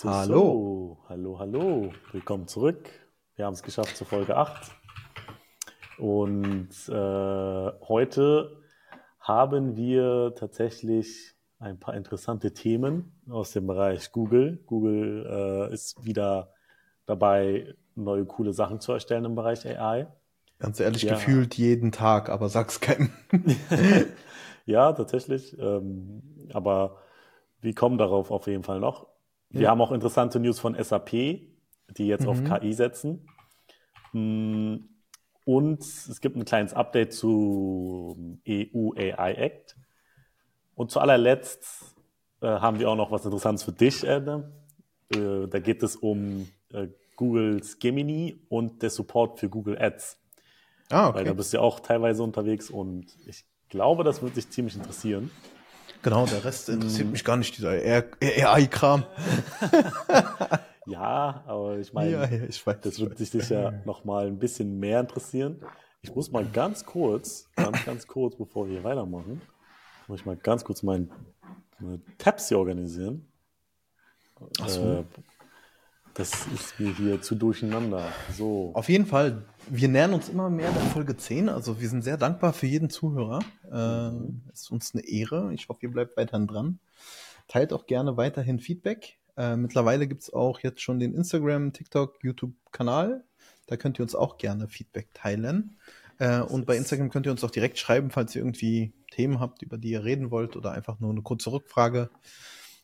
So, hallo. So. Hallo, hallo. Willkommen zurück. Wir haben es geschafft zur Folge 8. Und äh, heute haben wir tatsächlich ein paar interessante Themen aus dem Bereich Google. Google äh, ist wieder dabei, neue coole Sachen zu erstellen im Bereich AI. Ganz ehrlich, ja. gefühlt jeden Tag, aber sag's keinem. ja, tatsächlich. Ähm, aber wir kommen darauf auf jeden Fall noch. Wir ja. haben auch interessante News von SAP, die jetzt mhm. auf KI setzen. Mm, und es gibt ein kleines Update zu EU AI Act. Und zu allerletzt äh, haben wir auch noch was Interessantes für dich, Adam. Äh, da geht es um äh, Googles Gemini und der Support für Google Ads. Ah, okay. Weil da bist du ja auch teilweise unterwegs und ich glaube, das wird dich ziemlich interessieren. Genau, der Rest interessiert mm. mich gar nicht, dieser AI-Kram. ja, aber ich meine, ja, ja, ich das wird dich ja noch mal ein bisschen mehr interessieren. Ich muss mal ganz kurz, ganz, ganz kurz, bevor wir hier weitermachen, muss ich mal ganz kurz meine Tabs hier organisieren. Ach so. Äh, das ist mir hier zu durcheinander. So. Auf jeden Fall, wir nähern uns immer mehr der Folge 10. Also wir sind sehr dankbar für jeden Zuhörer. Äh, mhm. ist uns eine Ehre. Ich hoffe, ihr bleibt weiterhin dran. Teilt auch gerne weiterhin Feedback. Äh, mittlerweile gibt es auch jetzt schon den Instagram, TikTok, YouTube-Kanal. Da könnt ihr uns auch gerne Feedback teilen. Äh, und bei Instagram könnt ihr uns auch direkt schreiben, falls ihr irgendwie Themen habt, über die ihr reden wollt oder einfach nur eine kurze Rückfrage.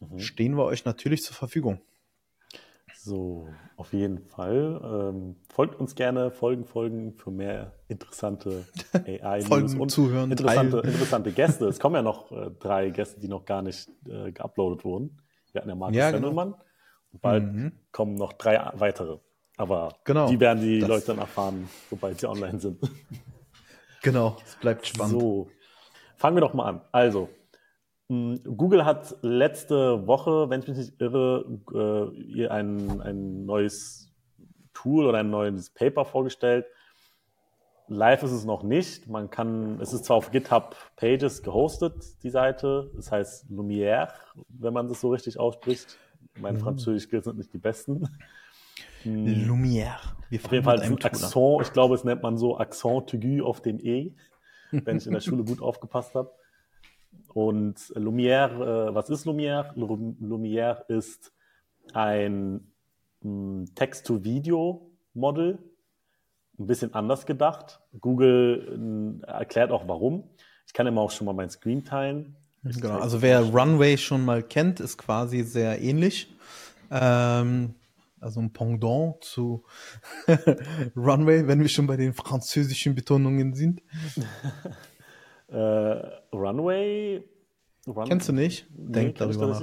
Mhm. Stehen wir euch natürlich zur Verfügung. So, auf jeden Fall. Ähm, folgt uns gerne, folgen, folgen für mehr interessante AI-News und zuhören, interessante, interessante Gäste. Es kommen ja noch äh, drei Gäste, die noch gar nicht äh, geuploadet wurden. Wir hatten ja Markus ja, genau. Und bald mhm. kommen noch drei weitere. Aber genau, die werden die Leute dann erfahren, sobald sie online sind. Genau, es bleibt spannend. So, fangen wir doch mal an. Also, Google hat letzte Woche, wenn ich mich nicht irre, äh, ein, ein neues Tool oder ein neues Paper vorgestellt. Live ist es noch nicht. Man kann, es ist zwar auf GitHub Pages gehostet, die Seite. Das heißt Lumière, wenn man das so richtig ausspricht. Meine mhm. Französisch-Skills sind nicht die besten. Hm. Lumière. Wir auf jeden Fall ein Accent, ich glaube, es nennt man so Accent aigu auf dem E, wenn ich in der Schule gut aufgepasst habe. Und Lumière, äh, was ist Lumière? Lumière ist ein hm, Text-to-Video-Model, ein bisschen anders gedacht. Google äh, erklärt auch warum. Ich kann immer auch schon mal mein Screen teilen. Ich genau, also wer Runway schon mal kennt, ist quasi sehr ähnlich. Ähm, also ein Pendant zu Runway, wenn wir schon bei den französischen Betonungen sind. Äh, Runway. Run Kennst du nicht? Denk nee, darüber nach.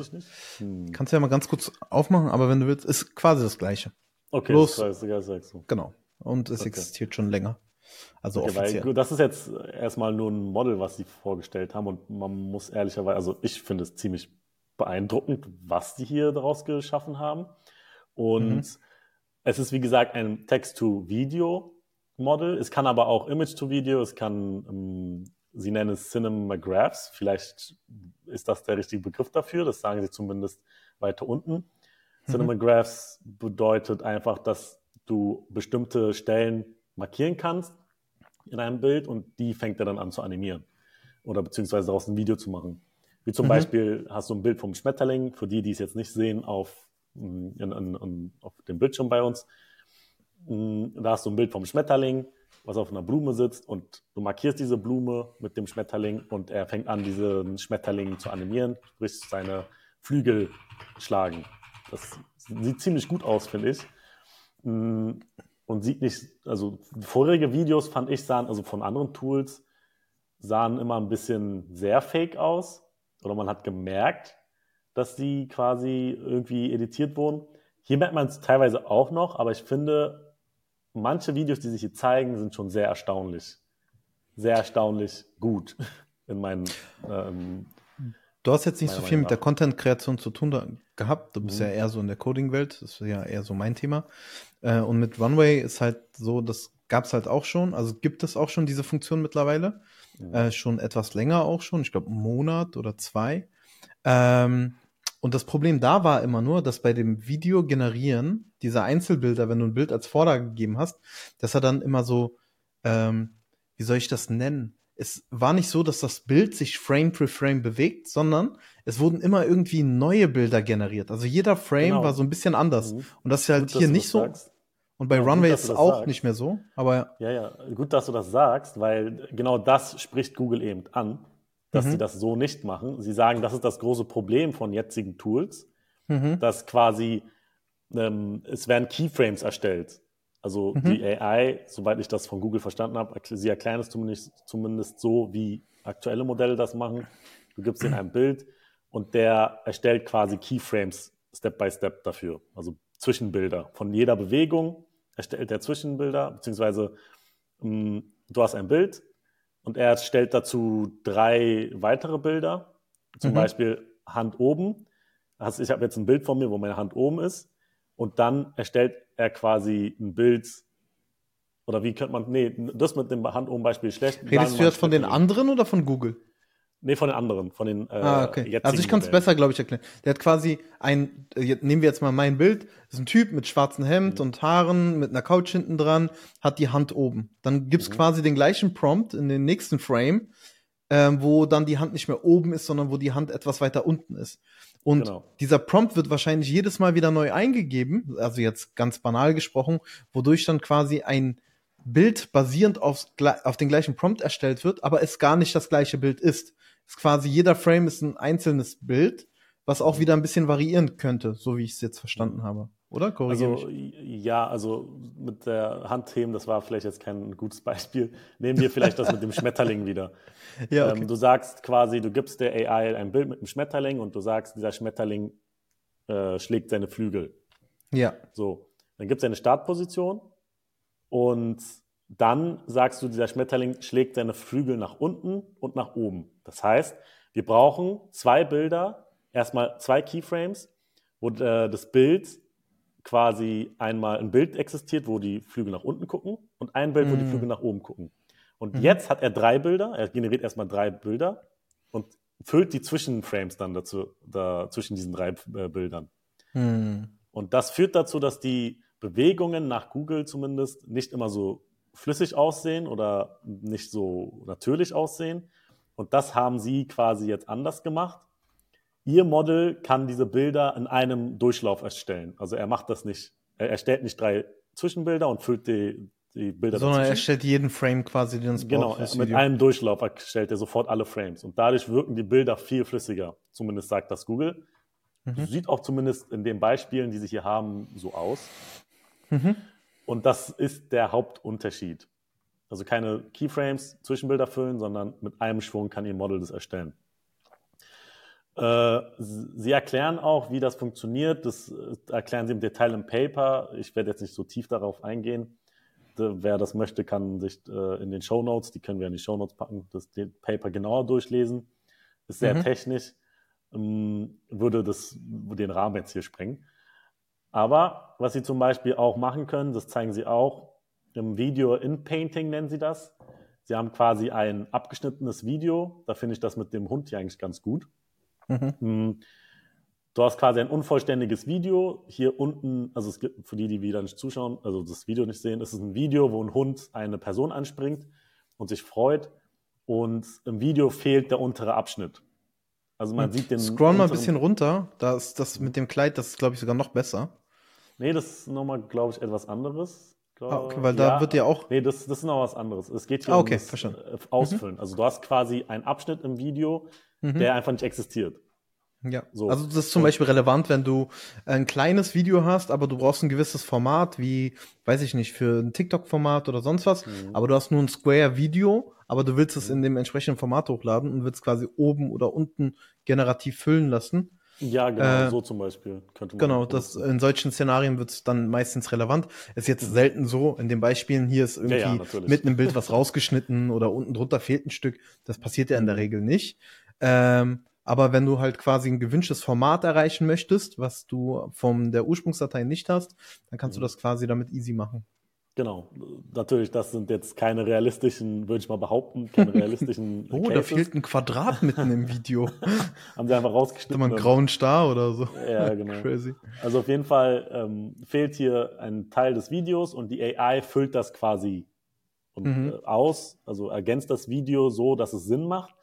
Hm. Kannst du ja mal ganz kurz aufmachen, aber wenn du willst, ist quasi das Gleiche. Okay, Bloß, das, heißt, sagst du. Genau. Und es okay. existiert schon länger. Also okay, offiziell. Weil, das ist jetzt erstmal nur ein Model, was sie vorgestellt haben und man muss ehrlicherweise, also ich finde es ziemlich beeindruckend, was die hier daraus geschaffen haben. Und mhm. es ist, wie gesagt, ein Text-to-Video-Model. Es kann aber auch Image-to-Video, es kann ähm, Sie nennen es Cinemagraphs. Vielleicht ist das der richtige Begriff dafür. Das sagen Sie zumindest weiter unten. Mhm. Cinemagraphs bedeutet einfach, dass du bestimmte Stellen markieren kannst in einem Bild und die fängt er dann an zu animieren oder beziehungsweise daraus ein Video zu machen. Wie zum mhm. Beispiel hast du ein Bild vom Schmetterling, für die, die es jetzt nicht sehen, auf, in, in, in, auf dem Bildschirm bei uns. Da hast du ein Bild vom Schmetterling was auf einer Blume sitzt und du markierst diese Blume mit dem Schmetterling und er fängt an, diesen Schmetterling zu animieren, sprich seine Flügel schlagen. Das sieht ziemlich gut aus, finde ich. Mm, und sieht nicht, also vorherige Videos fand ich sahen, also von anderen Tools, sahen immer ein bisschen sehr fake aus. Oder man hat gemerkt, dass die quasi irgendwie editiert wurden. Hier merkt man es teilweise auch noch, aber ich finde, manche Videos, die sich hier zeigen, sind schon sehr erstaunlich. Sehr erstaunlich gut in meinen. Ähm, du hast jetzt nicht so viel mit der Content-Kreation zu tun da, gehabt. Du bist mhm. ja eher so in der Coding-Welt. Das ist ja eher so mein Thema. Äh, und mit Runway ist halt so, das gab es halt auch schon. Also gibt es auch schon diese Funktion mittlerweile. Mhm. Äh, schon etwas länger auch schon. Ich glaube, einen Monat oder zwei. Ähm, und das Problem da war immer nur, dass bei dem Video generieren, dieser Einzelbilder, wenn du ein Bild als Vorlage gegeben hast, dass er dann immer so, ähm, wie soll ich das nennen? Es war nicht so, dass das Bild sich Frame für Frame bewegt, sondern es wurden immer irgendwie neue Bilder generiert. Also jeder Frame Genau. war so ein bisschen anders. Mhm. Und das ist halt Gut, hier nicht so. sagst. Und bei Ja, gut, Runway dass ist es auch sagst. nicht mehr so. Aber Ja, ja, gut, dass du das sagst, weil genau das spricht Google eben an, dass Mhm. sie das so nicht machen. Sie sagen, das ist das große Problem von jetzigen Tools, mhm. dass quasi ähm, es werden Keyframes erstellt. Also Mhm. die AI, soweit ich das von Google verstanden habe, sie erklären es zumindest, zumindest so, wie aktuelle Modelle das machen. Du gibst ihnen ein Bild und der erstellt quasi Keyframes Step by Step dafür. Also Zwischenbilder. Von jeder Bewegung erstellt er Zwischenbilder, beziehungsweise mh, du hast ein Bild und er stellt dazu drei weitere Bilder. Zum Mhm. Beispiel Hand oben. Also ich habe jetzt ein Bild von mir, wo meine Hand oben ist. Und dann erstellt er quasi ein Bild. Oder wie könnte man, nee, das mit dem Hand oben Beispiel schlecht. Redest du jetzt von den anderen oder von Google? Nee, von den anderen, von den äh, Ah, okay. Also ich kann es besser, glaube ich, erklären. Der hat quasi ein, äh, nehmen wir jetzt mal mein Bild, das ist ein Typ mit schwarzem Hemd Mhm. und Haaren, mit einer Couch hinten dran, hat die Hand oben. Dann gibt's Mhm. quasi den gleichen Prompt in den nächsten Frame, ähm, wo dann die Hand nicht mehr oben ist, sondern wo die Hand etwas weiter unten ist. Und Genau. dieser Prompt wird wahrscheinlich jedes Mal wieder neu eingegeben, also jetzt ganz banal gesprochen, wodurch dann quasi ein Bild basierend gle- auf den gleichen Prompt erstellt wird, aber es gar nicht das gleiche Bild ist. Es ist quasi jeder Frame ist ein einzelnes Bild, was auch wieder ein bisschen variieren könnte, so wie ich es jetzt verstanden habe. Oder? Korrigiere Also mich. ja, also mit der Handthemen, das war vielleicht jetzt kein gutes Beispiel. Nehmen wir vielleicht das mit dem Schmetterling wieder. Ja, okay. ähm, du sagst quasi, du gibst der AI ein Bild mit einem Schmetterling und du sagst, dieser Schmetterling äh, schlägt seine Flügel. ja. So, dann gibt es eine Startposition und dann sagst du, dieser Schmetterling schlägt seine Flügel nach unten und nach oben. Das heißt, wir brauchen zwei Bilder, erstmal zwei Keyframes, wo äh, das Bild quasi einmal ein Bild existiert, wo die Flügel nach unten gucken und ein Bild, wo die Mhm. Flügel nach oben gucken. Und Mhm. jetzt hat er drei Bilder, er generiert erstmal drei Bilder und füllt die Zwischenframes dann dazu, da, zwischen diesen drei äh, Bildern. Hm. Und das führt dazu, dass die Bewegungen nach Google zumindest nicht immer so flüssig aussehen oder nicht so natürlich aussehen. Und das haben sie quasi jetzt anders gemacht. Ihr Model kann diese Bilder in einem Durchlauf erstellen. Also er macht das nicht, er erstellt nicht drei Zwischenbilder und füllt die, die Bilder Sondern er dazwischen. stellt jeden Frame quasi, den es Genau, mit Video. einem Durchlauf erstellt er sofort alle Frames. Und dadurch wirken die Bilder viel flüssiger. Zumindest sagt das Google. Mhm. Sieht auch zumindest in den Beispielen, die sie hier haben, so aus. Mhm. Und das ist der Hauptunterschied. Also keine Keyframes, Zwischenbilder füllen, sondern mit einem Schwung kann Ihr Model das erstellen. Äh, Sie erklären auch, wie das funktioniert. Das äh, erklären Sie im Detail im Paper. Ich werde jetzt nicht so tief darauf eingehen. Wer das möchte, kann sich äh, in den Show Notes, die können wir in die Show Notes packen, das Paper genauer durchlesen. Ist sehr Mhm. technisch, ähm, würde das den Rahmen jetzt hier sprengen. Aber was Sie zum Beispiel auch machen können, das zeigen Sie auch im Video in Painting nennen Sie das. Sie haben quasi ein abgeschnittenes Video. Da finde ich das mit dem Hund hier eigentlich ganz gut. Mhm. Mm, Du hast quasi ein unvollständiges Video. Hier unten, also es gibt für die, die wieder nicht zuschauen, also das Video nicht sehen, ist es ein Video, wo ein Hund eine Person anspringt und sich freut. Und im Video fehlt der untere Abschnitt. Also man sieht den. Hm. Scroll mal ein bisschen runter. Da ist das mit dem Kleid, das ist, glaube ich, sogar noch besser. Nee, das ist nochmal, glaube ich, etwas anderes. Ah, okay, weil da wird ja auch- Nee, das, das ist noch was anderes. Es geht hier Ah, um okay, das verstanden. äh, Ausfüllen. Also du hast quasi einen Abschnitt im Video, Mhm. der einfach nicht existiert. Ja, So. also das ist zum Beispiel relevant, wenn du ein kleines Video hast, aber du brauchst ein gewisses Format, wie, weiß ich nicht, für ein TikTok-Format oder sonst was, Mhm. aber du hast nur ein Square-Video, aber du willst es in dem entsprechenden Format hochladen und willst quasi oben oder unten generativ füllen lassen. Ja, genau, Äh, so zum Beispiel könnte man. Genau, das, in solchen Szenarien wird es dann meistens relevant. Ist jetzt selten so, in den Beispielen hier ist irgendwie ja, natürlich. mitten im Bild was rausgeschnitten oder unten drunter fehlt ein Stück. Das passiert ja in der Regel nicht. Ähm, aber wenn du halt quasi ein gewünschtes Format erreichen möchtest, was du von der Ursprungsdatei nicht hast, dann kannst du Mhm. das quasi damit easy machen. Genau, natürlich, das sind jetzt keine realistischen, würde ich mal behaupten, keine realistischen. oh, Cases. da fehlt ein Quadrat mitten im Video. Haben sie einfach rausgeschnitten. Mal einen grauen Star oder so. Ja, genau. Crazy. Also auf jeden Fall ähm, fehlt hier ein Teil des Videos und die AI füllt das quasi und, mhm. äh, aus, also ergänzt das Video so, dass es Sinn macht.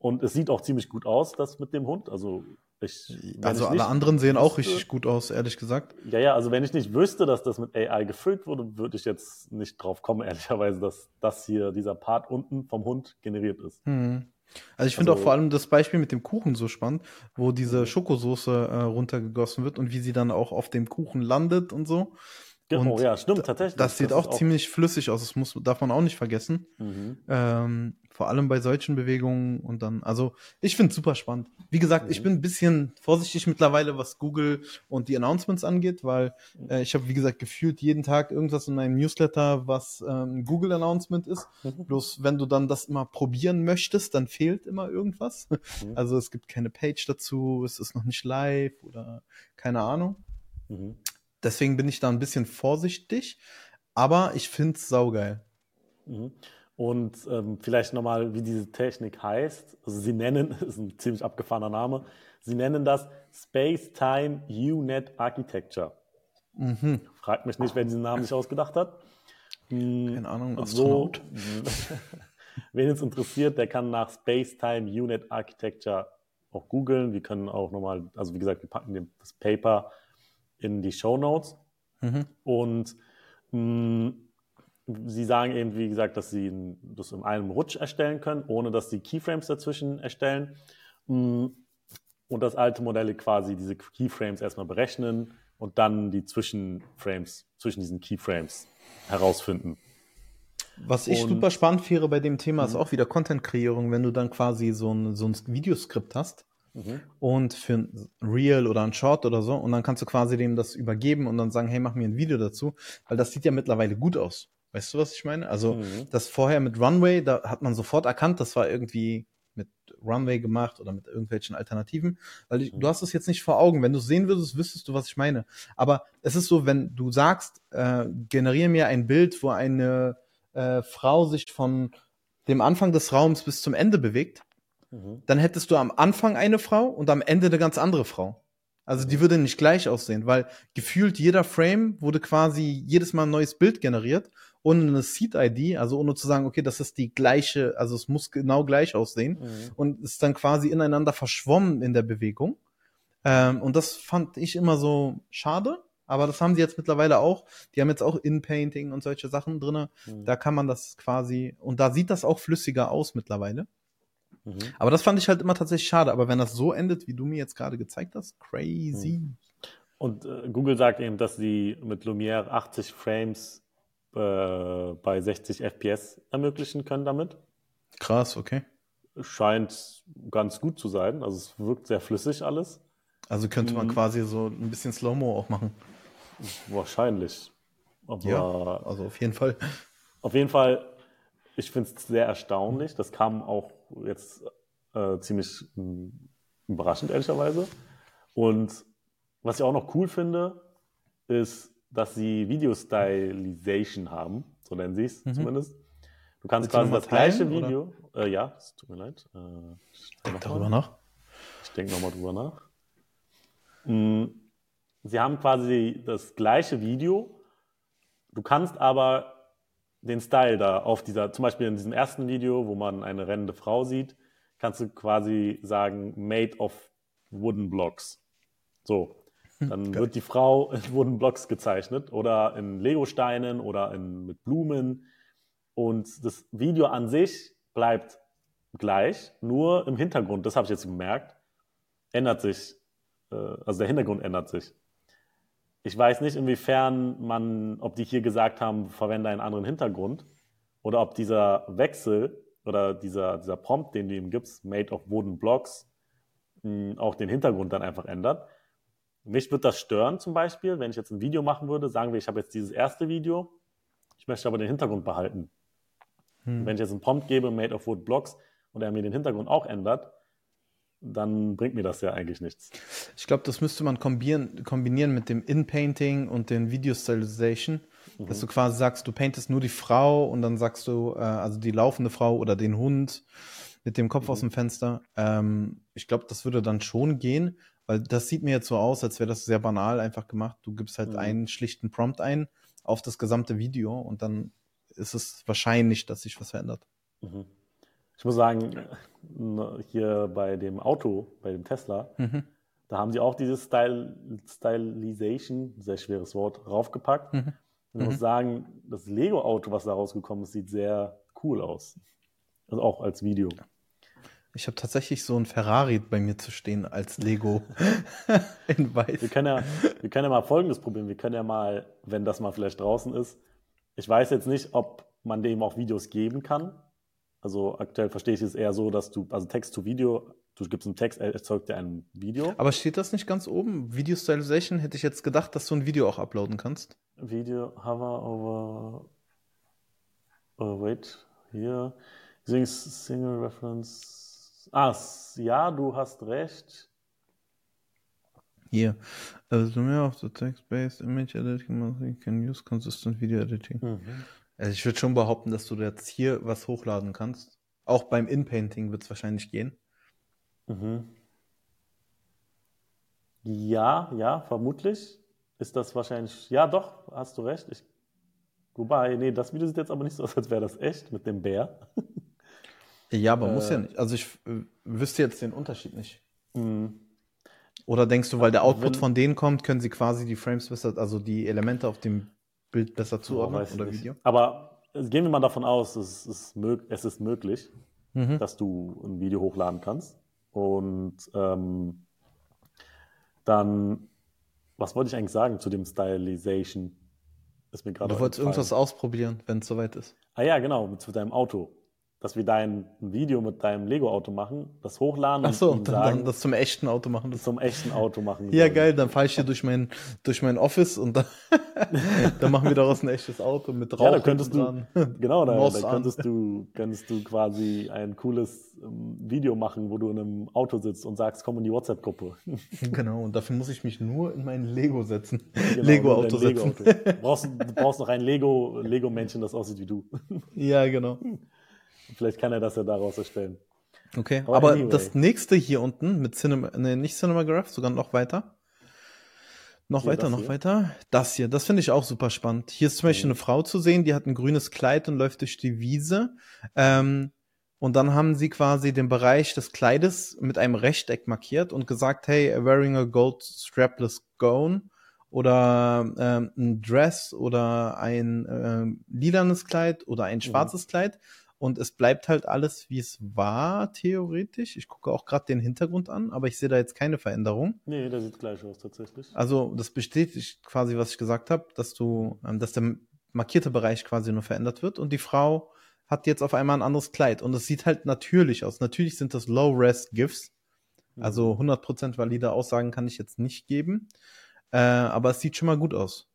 Und es sieht auch ziemlich gut aus, das mit dem Hund. Also ich, also alle anderen sehen wüsste, auch richtig gut aus, ehrlich gesagt. Ja, ja, also wenn ich nicht wüsste, dass das mit AI gefüllt wurde, würde ich jetzt nicht drauf kommen, ehrlicherweise, dass das hier, dieser Part unten vom Hund generiert ist. Mhm. Also ich finde also, auch vor allem das Beispiel mit dem Kuchen so spannend, wo diese Schokosoße äh, runtergegossen wird und wie sie dann auch auf dem Kuchen landet und so. Genau, und ja, stimmt, tatsächlich. Das, das sieht auch, auch, ziemlich flüssig aus, das muss, darf man auch nicht vergessen. Mhm. Ähm, vor allem bei solchen Bewegungen und dann, also ich finde es super spannend. Wie gesagt, mhm. ich bin ein bisschen vorsichtig mittlerweile, was Google und die Announcements angeht, weil äh, ich habe, wie gesagt, gefühlt jeden Tag irgendwas in meinem Newsletter, was ähm, Google-Announcement ist. Mhm. Bloß wenn du dann das immer probieren möchtest, dann fehlt immer irgendwas. Mhm. Also es gibt keine Page dazu, es ist noch nicht live oder keine Ahnung. Mhm. Deswegen bin ich da ein bisschen vorsichtig, aber ich finde es saugeil. Und ähm, vielleicht nochmal, wie diese Technik heißt. Also sie nennen, ist ein ziemlich abgefahrener Name, sie nennen das Space-Time UNet Architecture. Mhm. Fragt mich nicht, wer diesen Namen sich ausgedacht hat. Hm, Keine Ahnung, Astronaut. So, wen es interessiert, der kann nach Space-Time UNet Architecture auch googeln. Wir können auch nochmal, also wie gesagt, wir packen das Paper in die Show Notes. Mhm. Und mh, mm, sie sagen eben, wie gesagt, dass sie das in einem Rutsch erstellen können, ohne dass sie Keyframes dazwischen erstellen. Mm, und dass alte Modelle quasi diese Keyframes erstmal berechnen und dann die Zwischenframes, zwischen diesen Keyframes herausfinden. Was ich und, super spannend wäre bei dem Thema ist mhm. auch wieder Content-Kreierung, wenn du dann quasi so ein, so ein Videoskript hast Mhm. Und für ein Reel oder ein Short oder so. Und dann kannst du quasi dem das übergeben und dann sagen, hey, mach mir ein Video dazu. Weil das sieht ja mittlerweile gut aus. Weißt du, was ich meine? Also, mhm. das vorher mit Runway, da hat man sofort erkannt, das war irgendwie mit Runway gemacht oder mit irgendwelchen Alternativen. Weil ich, mhm. du hast es jetzt nicht vor Augen. Wenn du es sehen würdest, wüsstest du, was ich meine. Aber es ist so, wenn du sagst, äh, generiere mir ein Bild, wo eine äh, Frau sich von dem Anfang des Raums bis zum Ende bewegt, Mhm. dann hättest du am Anfang eine Frau und am Ende eine ganz andere Frau. Also die mhm. würde nicht gleich aussehen, weil gefühlt jeder Frame wurde quasi jedes Mal ein neues Bild generiert, ohne eine Seed-ID, also ohne zu sagen, okay, das ist die gleiche, also es muss genau gleich aussehen mhm. und ist dann quasi ineinander verschwommen in der Bewegung. Ähm, und das fand ich immer so schade, aber das haben sie jetzt mittlerweile auch. Die haben jetzt auch In-Painting und solche Sachen drinne. Mhm. Da kann man das quasi, und da sieht das auch flüssiger aus mittlerweile. Mhm. Aber das fand ich halt immer tatsächlich schade. Aber wenn das so endet, wie du mir jetzt gerade gezeigt hast, crazy. Mhm. Und äh, Google sagt eben, dass sie mit Lumiere 80 Frames äh, bei 60 FPS ermöglichen können damit. Krass, okay. Scheint ganz gut zu sein. Also es wirkt sehr flüssig alles. Also könnte man mhm. quasi so ein bisschen Slow-Mo auch machen. Wahrscheinlich. Aber ja, also auf jeden Fall. Auf jeden Fall, ich finde es sehr erstaunlich. Das kam auch jetzt äh, ziemlich mh, überraschend, ehrlicherweise. Und was ich auch noch cool finde, ist, dass sie Video-Stylization haben, so nennen sie es mhm. zumindest. Du kannst Willst quasi das gleiche teilen, Video, äh, ja, es tut mir leid. Äh, Denk darüber nach. Ich denke nochmal drüber nach. Mhm. Sie haben quasi das gleiche Video, du kannst aber den Style da auf dieser, zum Beispiel in diesem ersten Video, wo man eine rennende Frau sieht, kannst du quasi sagen, made of wooden blocks. So. Hm, Dann wird die Frau in wooden blocks gezeichnet oder in Lego-Steinen oder in, mit Blumen. Und das Video an sich bleibt gleich, nur im Hintergrund, das habe ich jetzt gemerkt, ändert sich, äh, also der Hintergrund ändert sich. Ich weiß nicht, inwiefern man, ob die hier gesagt haben, verwende einen anderen Hintergrund oder ob dieser Wechsel oder dieser, dieser Prompt, den du ihm gibst, made of wooden blocks, auch den Hintergrund dann einfach ändert. Mich wird das stören zum Beispiel, wenn ich jetzt ein Video machen würde, sagen wir, ich habe jetzt dieses erste Video, ich möchte aber den Hintergrund behalten. Hm. Wenn ich jetzt einen Prompt gebe, made of wood blocks, und er mir den Hintergrund auch ändert, dann bringt mir das ja eigentlich nichts. Ich glaube, das müsste man kombinieren, kombinieren mit dem In-Painting und den Video-Stylization. Mhm. Dass du quasi sagst, du paintest nur die Frau und dann sagst du, äh, also die laufende Frau oder den Hund mit dem Kopf mhm. aus dem Fenster. Ähm, ich glaube, das würde dann schon gehen, weil das sieht mir jetzt so aus, als wäre das sehr banal einfach gemacht. Du gibst halt mhm. einen schlichten Prompt ein auf das gesamte Video und dann ist es wahrscheinlich, dass sich was verändert. Mhm. Ich muss sagen, hier bei dem Auto, bei dem Tesla, mhm. da haben sie auch dieses Style, Stylization, sehr schweres Wort, raufgepackt. Mhm. Und ich muss mhm. sagen, das Lego-Auto, was da rausgekommen ist, sieht sehr cool aus. Also auch als Video. Ich habe tatsächlich so ein Ferrari bei mir zu stehen als Lego in weiß. Wir können, ja, wir können ja mal folgendes probieren. Wir können ja mal, wenn das mal vielleicht draußen ist, ich weiß jetzt nicht, ob man dem auch Videos geben kann. Also aktuell verstehe ich es eher so, dass du, also Text zu Video, du gibst einen Text, er erzeugt dir ein Video. Aber steht das nicht ganz oben? Video Stylization hätte ich jetzt gedacht, dass du ein Video auch uploaden kannst. Video hover over. Oh, wait, hier. Single reference. Ah, ja, du hast recht. Hier. Also mehr of the text-based image editing, you can use consistent video editing. Mhm. Also ich würde schon behaupten, dass du jetzt hier was hochladen kannst. Auch beim In-Painting wird es wahrscheinlich gehen. Mhm. Ja, ja, vermutlich ist das wahrscheinlich. Ja, doch, hast du recht. Ich, wobei, nee, das Video sieht jetzt aber nicht so aus, als wäre das echt mit dem Bär. Ja, aber äh, muss ja nicht. Also ich äh, wüsste jetzt den Unterschied nicht. Mhm. Oder denkst du, weil der Output von denen kommt, können sie quasi die Frames besser, also die Elemente auf dem Bild besser zuordnen oh, oder Video? Aber gehen wir mal davon aus, es ist, es ist möglich, mhm. dass du ein Video hochladen kannst. Und ähm, dann, was wollte ich eigentlich sagen zu dem Stylization? Ist mir gerade du wolltest irgendwas ausprobieren, wenn es soweit ist. Ah ja, genau, zu deinem Auto dass wir dein Video mit deinem Lego-Auto machen, das hochladen Ach so, und dann, sagen, dann das zum echten Auto machen. Das zum echten Auto machen. ja, geil, dann fahre ich hier durch mein, durch mein Office und dann, dann machen wir daraus ein echtes Auto mit Rauch. Ja, da könntest du, genau, da, da könntest du, könntest du quasi ein cooles ähm, Video machen, wo du in einem Auto sitzt und sagst, komm in die WhatsApp-Gruppe. genau, und dafür muss ich mich nur in mein Lego setzen. Genau, Lego-Auto setzen. Lego -Auto. du, brauchst, du brauchst noch ein Lego, Lego-Männchen, das aussieht wie du. ja, genau. Vielleicht kann er das ja daraus erstellen. Okay, aber, aber anyway. das nächste hier unten mit Cinema, nee, nicht Cinemagraph, sogar noch weiter. Noch hier, weiter, noch hier? weiter. Das hier, das finde ich auch super spannend. Hier ist zum Beispiel mhm. eine Frau zu sehen, die hat ein grünes Kleid und läuft durch die Wiese. Ähm, und dann haben sie quasi den Bereich des Kleides mit einem Rechteck markiert und gesagt, hey, wearing a gold strapless gown oder ähm, ein Dress oder ein ähm, lilanes Kleid oder ein mhm. schwarzes mhm. Kleid und es bleibt halt alles, wie es war, theoretisch. Ich gucke auch gerade den Hintergrund an, aber ich sehe da jetzt keine Veränderung. Nee, der sieht gleich aus, tatsächlich. Also, das bestätigt quasi, was ich gesagt habe, dass du, ähm, dass der markierte Bereich quasi nur verändert wird und die Frau hat jetzt auf einmal ein anderes Kleid und es sieht halt natürlich aus. Natürlich sind das Low-Res-GIFs. Mhm. Also 100% valide Aussagen kann ich jetzt nicht geben. Äh, aber es sieht schon mal gut aus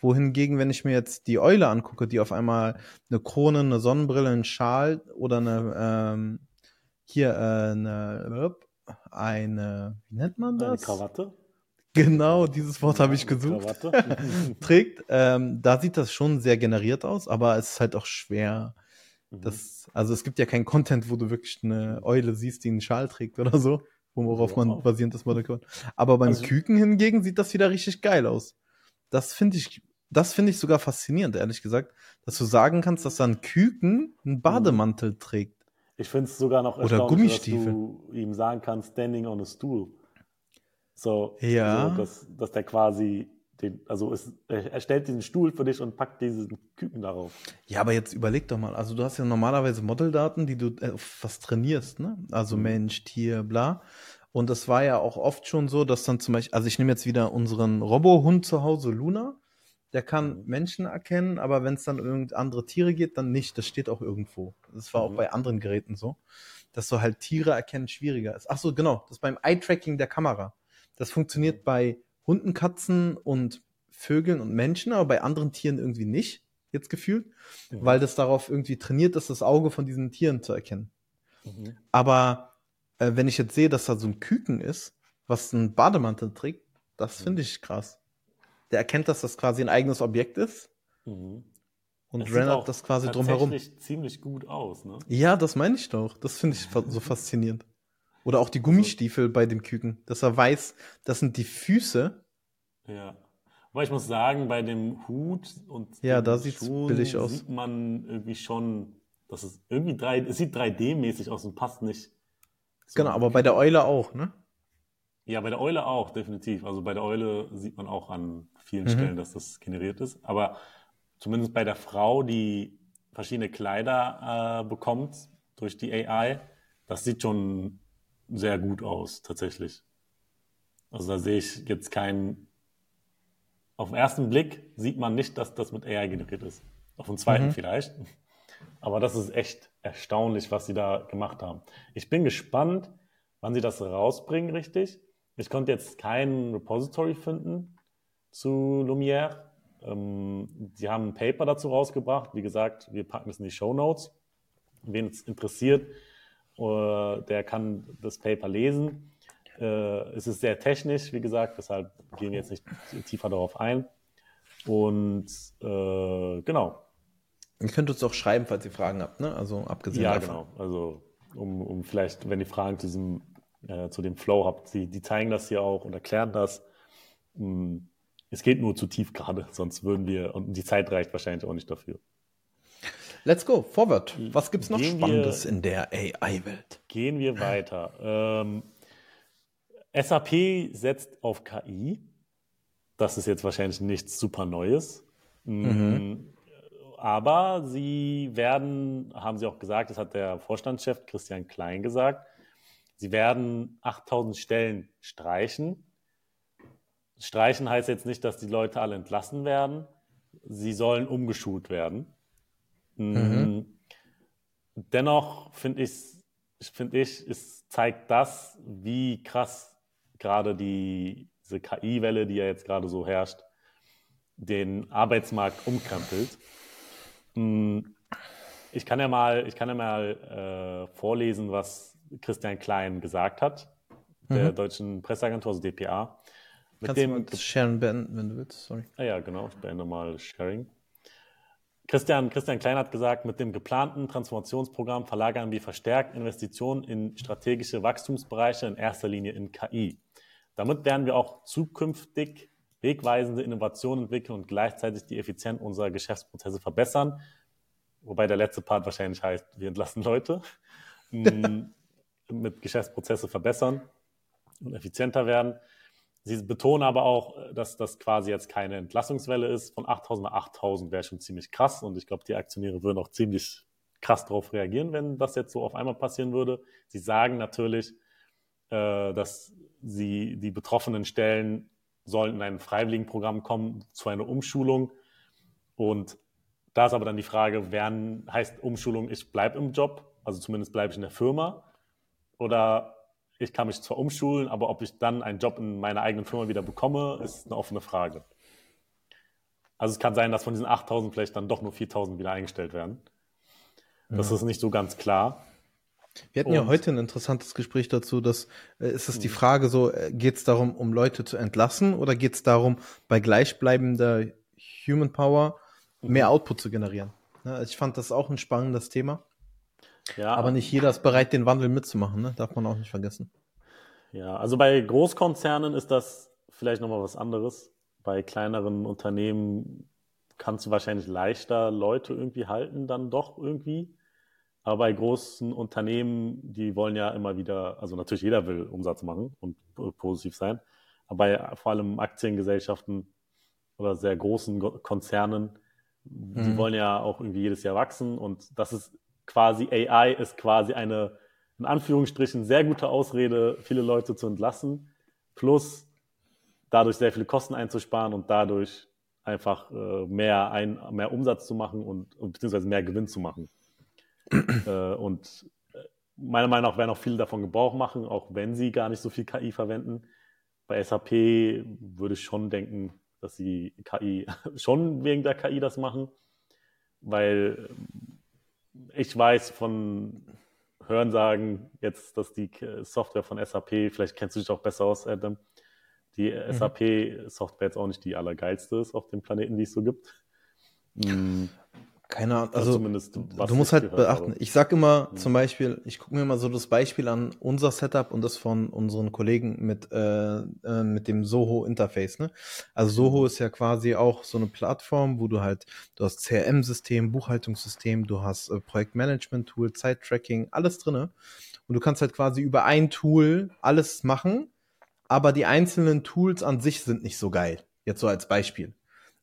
wohingegen, wenn ich mir jetzt die Eule angucke, die auf einmal eine Krone, eine Sonnenbrille, einen Schal oder eine, ähm, hier, äh, eine, eine, wie nennt man das? Eine Krawatte? Genau, dieses Wort habe ich gesucht. trägt, ähm, da sieht das schon sehr generiert aus, aber es ist halt auch schwer. Mhm. Das, also es gibt ja keinen Content, wo du wirklich eine Eule siehst, die einen Schal trägt oder so, worauf wow. man basierend das Modell Aber beim also, Küken hingegen sieht das wieder richtig geil aus. Das finde ich das finde ich sogar faszinierend, ehrlich gesagt, dass du sagen kannst, dass dann Küken einen mhm. Bademantel trägt. Ich finde es sogar noch Oder Gummistiefel. dass du ihm sagen kannst, standing on a stool. So, ja. So, dass, dass der quasi den, also es, er stellt diesen Stuhl für dich und packt diesen Küken darauf. Ja, aber jetzt überleg doch mal, also du hast ja normalerweise Modeldaten, die du äh, was trainierst, ne? Also mhm. Mensch, Tier, bla. Und das war ja auch oft schon so, dass dann zum Beispiel, also ich nehme jetzt wieder unseren Robohund zu Hause, Luna. Der kann mhm. Menschen erkennen, aber wenn es dann irgend andere Tiere geht, dann nicht. Das steht auch irgendwo. Das war mhm. auch bei anderen Geräten so, dass so halt Tiere erkennen schwieriger ist. Ach so, genau. Das beim Eye-Tracking der Kamera. Das funktioniert mhm. bei Hunden, Katzen und Vögeln und Menschen, aber bei anderen Tieren irgendwie nicht, jetzt gefühlt, mhm. weil das darauf irgendwie trainiert ist, das Auge von diesen Tieren zu erkennen. Mhm. Aber äh, wenn ich jetzt sehe, dass da so ein Küken ist, was einen Bademantel trägt, das finde ich krass. Der erkennt, dass das quasi ein eigenes Objekt ist Mhm. und sieht rendert auch das quasi drumherum. tatsächlich ziemlich gut aus, ne? Ja, das meine ich doch. Das finde ich so faszinierend. Oder auch die Gummistiefel bei dem Küken, dass er weiß, das sind die Füße. Ja. Aber ich muss sagen, bei dem Hut und Ja, da sieht's Schuhen billig aus. sieht man irgendwie schon, dass es irgendwie drei, es sieht 3D-mäßig aus und passt nicht. so. Genau, aber bei der Eule auch, ne? Ja, bei der Eule auch, definitiv. Also bei der Eule sieht man auch an vielen Mhm. Stellen, dass das generiert ist. Aber zumindest bei der Frau, die verschiedene Kleider äh, bekommt durch die AI, das sieht schon sehr gut aus, tatsächlich. Also da sehe ich jetzt keinen. Auf den ersten Blick sieht man nicht, dass das mit AI generiert ist. Auf den zweiten Mhm. vielleicht. Aber das ist echt erstaunlich, was sie da gemacht haben. Ich bin gespannt, wann sie das rausbringen, richtig. Ich konnte jetzt kein Repository finden zu Lumière. Ähm, sie haben ein Paper dazu rausgebracht. Wie gesagt, wir packen es in die Show Notes. Wen es interessiert, äh, der kann das Paper lesen. Äh, es ist sehr technisch, wie gesagt, deshalb gehen wir jetzt nicht tiefer darauf ein. Und äh, genau, Ihr könnt uns auch schreiben, falls ihr Fragen habt, ne? Also abgesehen ja, davon. genau. Also um, um vielleicht, wenn ihr Fragen zu diesem, äh, zu dem Flow habt, die, die zeigen das hier auch und erklären das. Mm, Es geht nur zu tief gerade, sonst würden wir, und die Zeit reicht wahrscheinlich auch nicht dafür. Let's go, forward. Was gibt's noch Gehen wir- Spannendes in der AI-Welt? Gehen wir weiter. Ähm, SAP setzt auf KI. Das ist jetzt wahrscheinlich nichts super Neues. Mm, Aber sie werden, haben sie auch gesagt, das hat der Vorstandschef Christian Klein gesagt, sie werden 8000 Stellen streichen. Streichen heißt jetzt nicht, dass die Leute alle entlassen werden. Sie sollen umgeschult werden. Mm, Dennoch finde ich, finde ich, es zeigt das, wie krass gerade die, diese KI-Welle, die ja jetzt gerade so herrscht, den Arbeitsmarkt umkrempelt. Mm, Ich kann ja mal, ich kann ja mal äh, vorlesen, was Christian Klein gesagt hat, der deutschen Presseagentur, also DPA. Mit Kannst du dem mal das Sharon beenden, wenn du willst? Sorry. Ah ja, genau, ich beende mal Sharing. Christian, Christian Klein hat gesagt, mit dem geplanten Transformationsprogramm verlagern wir verstärkt Investitionen in strategische Wachstumsbereiche, in erster Linie in KI. Damit werden wir auch zukünftig wegweisende Innovationen entwickeln und gleichzeitig die Effizienz unserer Geschäftsprozesse verbessern. Wobei der letzte Part wahrscheinlich heißt, wir entlassen Leute. Mit Geschäftsprozesse verbessern und effizienter werden. Sie betonen aber auch, dass das quasi jetzt keine Entlassungswelle ist. Von 8000 nach 8000 wäre schon ziemlich krass und ich glaube, die Aktionäre würden auch ziemlich krass darauf reagieren, wenn das jetzt so auf einmal passieren würde. Sie sagen natürlich, äh, dass sie die betroffenen Stellen sollen in ein Freiwilligenprogramm kommen zu einer Umschulung und da ist aber dann die Frage, werden, heißt Umschulung, ich bleibe im Job, also zumindest bleibe ich in der Firma oder ich kann mich zwar umschulen, aber ob ich dann einen Job in meiner eigenen Firma wieder bekomme, ist eine offene Frage. Also es kann sein, dass von diesen 8000 vielleicht dann doch nur 4000 wieder eingestellt werden. Das ist nicht so ganz klar. Wir hatten ja Und- heute ein interessantes Gespräch dazu, dass äh, ist es die Frage so, geht es darum, um Leute zu entlassen oder geht es darum, bei gleichbleibender Human Power mehr Mhm. Output zu generieren? Ne, also ich fand das auch ein spannendes Thema, Ja, aber nicht jeder ist bereit, den Wandel mitzumachen, ne? darf man auch nicht vergessen. Ja, also bei Großkonzernen ist das vielleicht nochmal was anderes. Bei kleineren Unternehmen kannst du wahrscheinlich leichter Leute irgendwie halten, dann doch irgendwie. Aber bei großen Unternehmen, die wollen ja immer wieder, also natürlich jeder will Umsatz machen und positiv sein. Aber bei vor allem Aktiengesellschaften oder sehr großen Konzernen, die Mhm. wollen ja auch irgendwie jedes Jahr wachsen und das ist quasi AI ist quasi eine in Anführungsstrichen sehr gute Ausrede, viele Leute zu entlassen, plus dadurch sehr viele Kosten einzusparen und dadurch einfach äh, mehr, ein, mehr Umsatz zu machen und, und beziehungsweise mehr Gewinn zu machen. äh, und äh, meiner Meinung nach werden auch viele davon Gebrauch machen, auch wenn sie gar nicht so viel KI verwenden. Bei SAP würde ich schon denken, dass sie KI schon wegen der KI das machen, weil ich weiß von Hören sagen, jetzt, dass die Software von SAP, vielleicht kennst du dich auch besser aus, Adam, die mhm. SAP-Software jetzt auch nicht die allergeilste ist auf dem Planeten, die es so gibt. Mhm. Keine Ahnung, also, also du musst halt beachten. Habe. Ich sag immer mhm. zum Beispiel, ich gucke mir mal so das Beispiel an, unser Setup und das von unseren Kollegen mit, äh, äh, mit dem Soho Interface. Ne? Also Soho mhm. ist ja quasi auch so eine Plattform, wo du halt, du hast CRM-System, Buchhaltungssystem, du hast äh, Projektmanagement-Tool, Zeit-Tracking, alles drinne. Und du kannst halt quasi über ein Tool alles machen, aber die einzelnen Tools an sich sind nicht so geil. Jetzt so als Beispiel.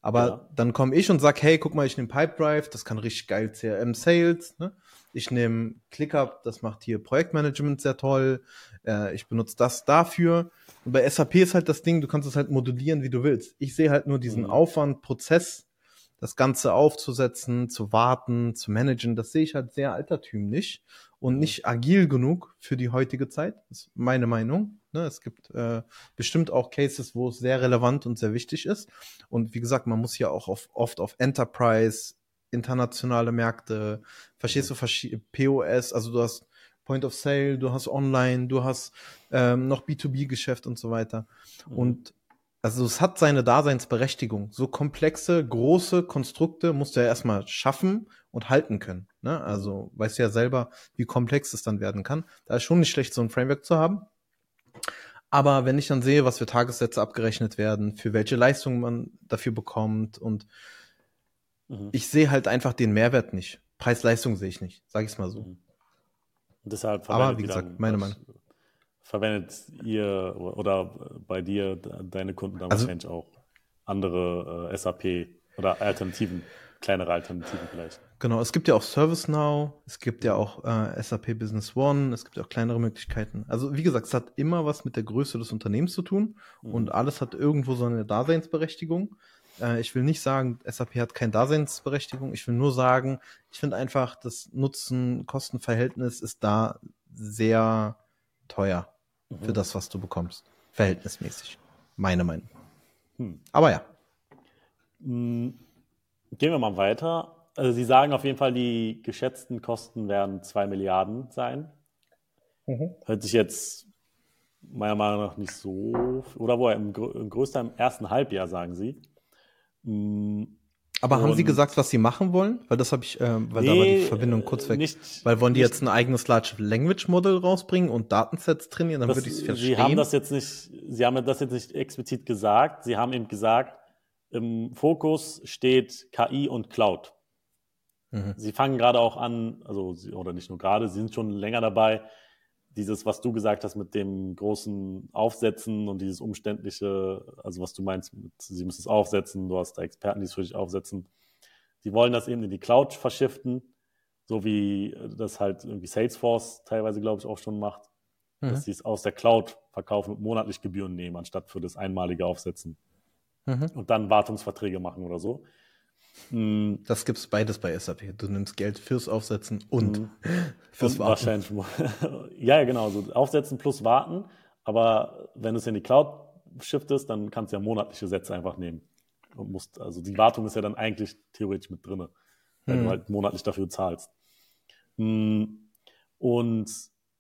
Aber ja. dann komme ich und sag, hey, guck mal, ich nehme Pipedrive, das kann richtig geil CRM Sales. Ne? Ich nehme ClickUp, das macht hier Projektmanagement sehr toll. Äh, ich benutze das dafür. Und bei SAP ist halt das Ding, du kannst es halt modulieren, wie du willst. Ich sehe halt nur diesen mhm. Aufwand, Prozess, das Ganze aufzusetzen, zu warten, zu managen. Das sehe ich halt sehr altertümlich und mhm. nicht agil genug für die heutige Zeit. Das ist meine Meinung. Ne? Es gibt äh, bestimmt auch Cases, wo es sehr relevant und sehr wichtig ist. Und wie gesagt, man muss ja auch auf, oft auf Enterprise, internationale Märkte, verstehst du, POS, also du hast Point of Sale, du hast Online, du hast ähm, noch B2B-Geschäft und so weiter. Mhm. Und also es hat seine Daseinsberechtigung. So komplexe, große Konstrukte musst du ja erstmal schaffen und halten können. Ne? Also weißt du ja selber, wie komplex es dann werden kann. Da ist schon nicht schlecht, so ein Framework zu haben. Aber wenn ich dann sehe, was für Tagessätze abgerechnet werden, für welche Leistungen man dafür bekommt und mhm. ich sehe halt einfach den Mehrwert nicht. Preis-Leistung sehe ich nicht, sage ich es mal so. Mhm. deshalb Aber wie gesagt, meine Meinung. Verwendet ihr oder bei dir deine Kunden dann also, wahrscheinlich auch andere äh, SAP oder Alternativen, kleinere Alternativen vielleicht? Genau, es gibt ja auch ServiceNow, es gibt ja auch äh, SAP Business One, es gibt auch kleinere Möglichkeiten. Also wie gesagt, es hat immer was mit der Größe des Unternehmens zu tun mhm. und alles hat irgendwo so eine Daseinsberechtigung. Äh, ich will nicht sagen, SAP hat keine Daseinsberechtigung. Ich will nur sagen, ich finde einfach, das Nutzen-Kosten-Verhältnis ist da sehr teuer mhm. für das, was du bekommst. Verhältnismäßig. Meine Meinung. Hm. Aber ja. Hm, gehen wir mal weiter. Also Sie sagen auf jeden Fall, die geschätzten Kosten werden 2 Milliarden sein. Mhm. Hört sich jetzt meiner Meinung nach nicht so, oder wo im, im größten im ersten Halbjahr, sagen Sie. Mhm. Aber haben Sie gesagt, was Sie machen wollen? Weil das habe ich, äh, weil nee, da war die Verbindung kurz weg. Nicht, weil wollen die nicht, jetzt ein eigenes Large Language Model rausbringen und Datensets trainieren? Dann würde ich es verstehen. Sie haben das jetzt nicht, Sie haben das jetzt nicht explizit gesagt. Sie haben eben gesagt, im Fokus steht KI und Cloud. Mhm. Sie fangen gerade auch an, also oder nicht nur gerade, sie sind schon länger dabei, dieses, was du gesagt hast mit dem großen Aufsetzen und dieses umständliche, also was du meinst, mit, sie müssen es aufsetzen, du hast da Experten, die es für dich aufsetzen. Sie wollen das eben in die Cloud verschiften, so wie das halt irgendwie Salesforce teilweise, glaube ich, auch schon macht, mhm. dass sie es aus der Cloud verkaufen und monatlich Gebühren nehmen, anstatt für das einmalige Aufsetzen. Mhm. Und dann Wartungsverträge machen oder so. Hm. Das gibt es beides bei SAP. Du nimmst Geld fürs Aufsetzen und mhm. fürs und Warten. Wahrscheinlich. ja, genau. So Aufsetzen plus Warten. Aber wenn du es in die Cloud shiftest, dann kannst du ja monatliche Sätze einfach nehmen. Und musst, also die Wartung ist ja dann eigentlich theoretisch mit drin, wenn mhm. du halt monatlich dafür zahlst. Hm. Und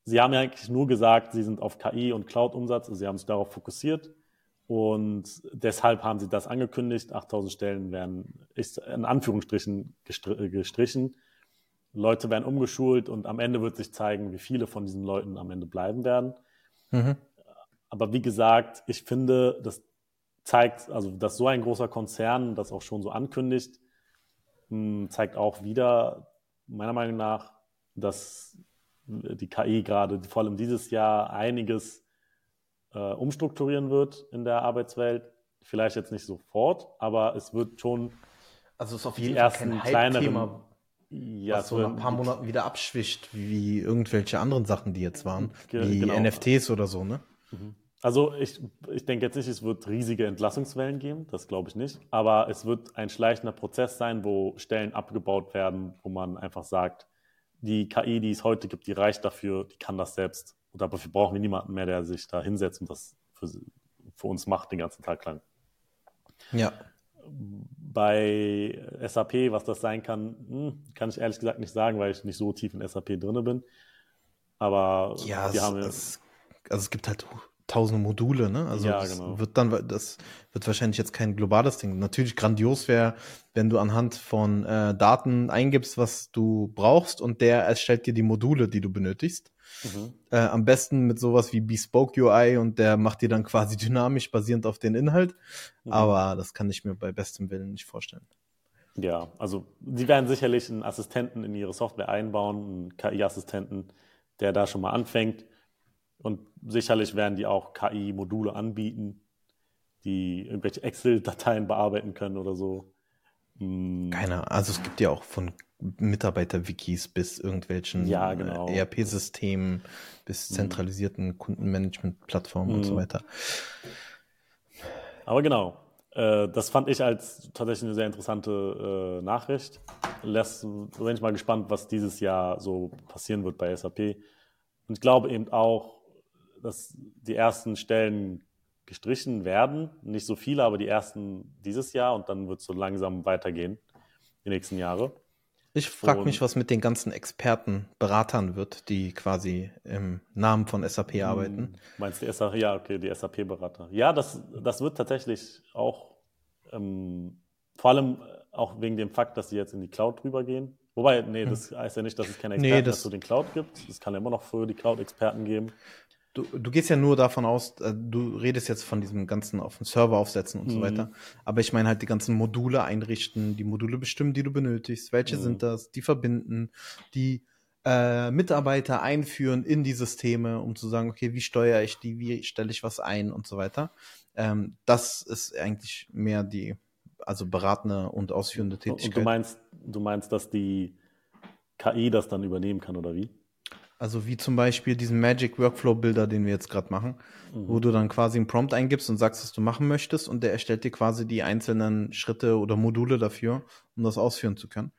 sie haben ja eigentlich nur gesagt, sie sind auf KI und Cloud-Umsatz, also sie haben sich darauf fokussiert. Und deshalb haben sie das angekündigt. 8000 Stellen werden, ist in Anführungsstrichen gestrichen. Leute werden umgeschult und am Ende wird sich zeigen, wie viele von diesen Leuten am Ende bleiben werden. Mhm. Aber wie gesagt, ich finde, das zeigt, also dass so ein großer Konzern das auch schon so ankündigt, hm, zeigt auch wieder, meiner Meinung nach, dass die KI gerade vor allem dieses Jahr einiges äh, umstrukturieren wird in der Arbeitswelt. Vielleicht jetzt nicht sofort, aber es wird schon also es ist auf jeden Fall kein kleineren ja, was so nach ein paar Monaten wieder abschwischt, wie irgendwelche anderen Sachen, die jetzt waren, wie genau. NFTs oder so, ne? Mhm. Also ich, ich denke jetzt nicht, es wird riesige Entlassungswellen geben, das glaube ich nicht. Aber es wird ein schleichender Prozess sein, wo Stellen abgebaut werden, wo man einfach sagt, die KI, die es heute gibt, die reicht dafür, die kann das selbst. Und dafür brauchen wir niemanden mehr, der sich da hinsetzt und das für, für uns macht den ganzen Tag lang. Ja. Bei SAP, was das sein kann, hm, kann ich ehrlich gesagt nicht sagen, weil ich nicht so tief in SAP drin bin. Aber Ja, es, haben es, also es gibt halt tausende Module, ne? Also Ja, das genau. wird dann, das wird wahrscheinlich jetzt kein globales Ding. Natürlich grandios wäre, wenn du anhand von äh, Daten eingibst, was du brauchst und der erstellt dir die Module, die du benötigst. mhm. Äh, am besten mit sowas wie Bespoke UI und der macht dir dann quasi dynamisch basierend auf den Inhalt. Mhm. Aber das kann ich mir bei bestem Willen nicht vorstellen. Ja, also sie werden sicherlich einen Assistenten in ihre Software einbauen, einen KI-Assistenten, der da schon mal anfängt. Und sicherlich werden die auch KI-Module anbieten, die irgendwelche Excel-Dateien bearbeiten können oder so. Mm, Keine, also es gibt ja auch von Mitarbeiter-Wikis bis irgendwelchen Ja, genau. äh, ERP-Systemen bis zentralisierten Kundenmanagement-Plattformen und so Mhm. weiter. Aber genau, äh, das fand ich als tatsächlich eine sehr interessante äh, Nachricht. Lässt, bin ich mal gespannt, was dieses Jahr so passieren wird bei SAP. Und ich glaube eben auch, dass die ersten Stellen gestrichen werden. Nicht so viele, aber die ersten dieses Jahr und dann wird es so langsam weitergehen, die nächsten Jahre. Ich frage mich, was mit den ganzen Experten, Beratern wird, die quasi im Namen von SAP arbeiten. Hm, Meinst du die SAP? Ja, okay, die SAP-Berater. Ja, das, das wird tatsächlich auch, ähm, vor allem auch wegen dem Fakt, dass sie jetzt in die Cloud rübergehen. Wobei, nee, das heißt ja nicht, dass es keine Hm. Nee, Experten das- zu den Cloud gibt. Es kann ja immer noch für die Cloud-Experten geben. Du, du gehst ja nur davon aus, äh, du redest jetzt von diesem ganzen auf den Server aufsetzen und so Mhm. weiter. Aber ich meine halt die ganzen Module einrichten, die Module bestimmen, die du benötigst. Welche Mhm. sind das? Die verbinden, die äh, Mitarbeiter einführen in die Systeme, um zu sagen, okay, wie steuere ich die, wie stelle ich was ein und so weiter. Ähm, das ist eigentlich mehr die, also beratende und ausführende Und Tätigkeit. du meinst, du meinst, dass die KI das dann übernehmen kann, oder wie? Also wie zum Beispiel diesen Magic Workflow Builder, den wir jetzt gerade machen, Mhm. wo du dann quasi einen Prompt eingibst und sagst, was du machen möchtest und der erstellt dir quasi die einzelnen Schritte oder Module dafür, um das ausführen zu können.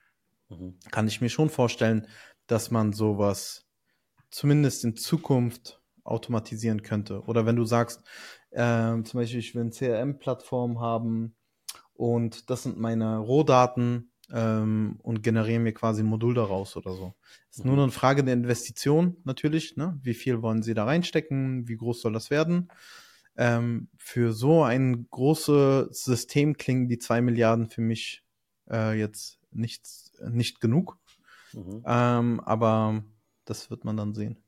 Mhm. Kann ich mir schon vorstellen, dass man sowas zumindest in Zukunft automatisieren könnte. Oder wenn du sagst, ähm, zum Beispiel, ich will eine CRM-Plattform haben und das sind meine Rohdaten ähm, und generiere mir quasi ein Modul daraus oder so. Ist nur Mhm. noch eine Frage der Investition natürlich. Ne? Wie viel wollen Sie da reinstecken? Wie groß soll das werden? Ähm, für so ein großes System klingen die zwei Milliarden für mich äh, jetzt nicht, nicht genug. Mhm. Ähm, aber das wird man dann sehen.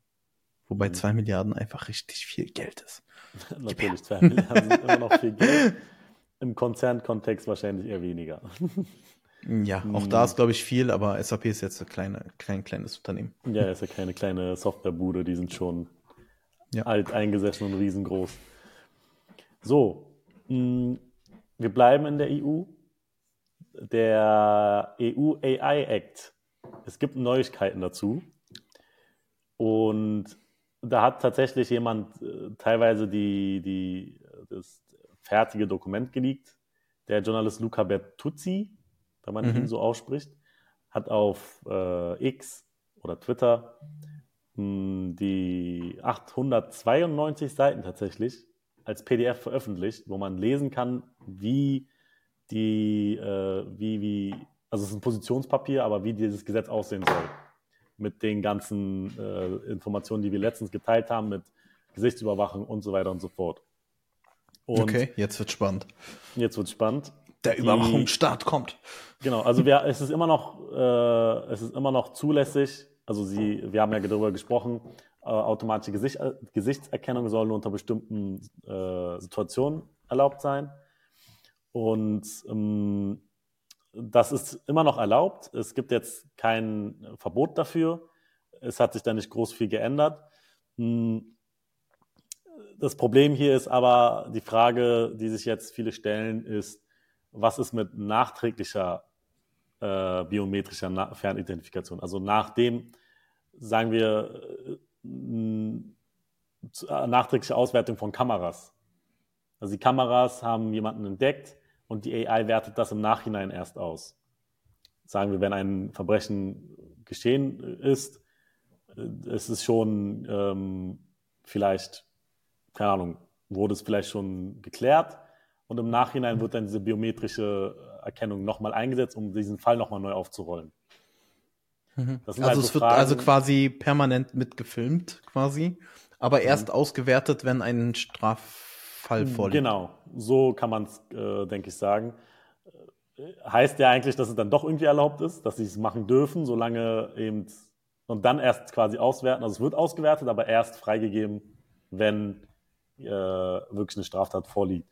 Wobei Mhm. zwei Milliarden einfach richtig viel Geld ist. Natürlich, zwei Milliarden sind immer noch viel Geld. Im Konzernkontext wahrscheinlich eher weniger. Ja, auch da ist, glaube ich, viel, aber SAP ist jetzt ein kleine, klein, kleines Unternehmen. Ja, ist ja keine kleine Softwarebude, die sind schon Ja. alt eingesessen und riesengroß. So, mh, wir bleiben in der EU. Der EU AI Act. Es gibt Neuigkeiten dazu. Und da hat tatsächlich jemand äh, teilweise die, die, das fertige Dokument geleakt. Der Journalist Luca Bertuzzi, wenn man Mhm. ihn so ausspricht, hat auf äh, X oder Twitter mh, die 892 Seiten tatsächlich als PDF veröffentlicht, wo man lesen kann, wie die, äh, wie, wie, also es ist ein Positionspapier, aber wie dieses Gesetz aussehen soll. Mit den ganzen äh, Informationen, die wir letztens geteilt haben, mit Gesichtsüberwachung und so weiter und so fort. Und okay, jetzt wird spannend. jetzt wird spannend. Der Überwachungsstaat kommt. Genau, also wir, es ist immer noch, äh, es ist immer noch zulässig. Also sie, wir haben ja darüber gesprochen, äh, automatische Gesicht, Gesichtserkennung soll nur unter bestimmten äh, Situationen erlaubt sein. Und ähm, das ist immer noch erlaubt. Es gibt jetzt kein Verbot dafür. Es hat sich da nicht groß viel geändert. Hm, Das Problem hier ist aber die Frage, die sich jetzt viele stellen, ist, was ist mit nachträglicher äh, biometrischer Na Fernidentifikation? Also nachdem, sagen wir, äh, äh, nachträgliche Auswertung von Kameras. Also die Kameras haben jemanden entdeckt und die AI wertet das im Nachhinein erst aus. Sagen wir, wenn ein Verbrechen geschehen ist, äh, es ist schon ähm, vielleicht, keine Ahnung, wurde es vielleicht schon geklärt und im Nachhinein wird dann diese biometrische Erkennung nochmal eingesetzt, um diesen Fall nochmal neu aufzurollen. Mhm. also halt es wird also quasi permanent mitgefilmt, quasi, aber mhm. erst mhm. ausgewertet, wenn ein Straffall mhm, vorliegt. Genau, so kann man es, äh, denke ich, sagen. Äh, heißt ja eigentlich, dass es dann doch irgendwie erlaubt ist, dass sie es machen dürfen, solange eben und dann erst quasi auswerten. Also es wird ausgewertet, aber erst freigegeben, wenn äh, wirklich eine Straftat vorliegt.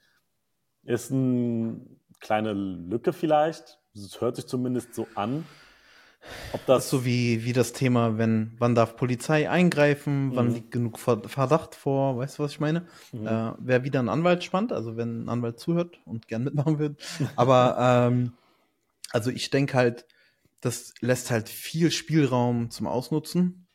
Ist eine kleine Lücke vielleicht. Es hört sich zumindest so an. Ob das, so wie, wie das Thema, wenn, wann darf Polizei eingreifen, wann mhm. liegt genug Verdacht vor, weißt du, was ich meine? Mhm. Äh, Wäre wieder ein Anwalt spannend, also wenn ein Anwalt zuhört und gern mitmachen wird. Aber ähm, also ich denke halt, das lässt halt viel Spielraum zum Ausnutzen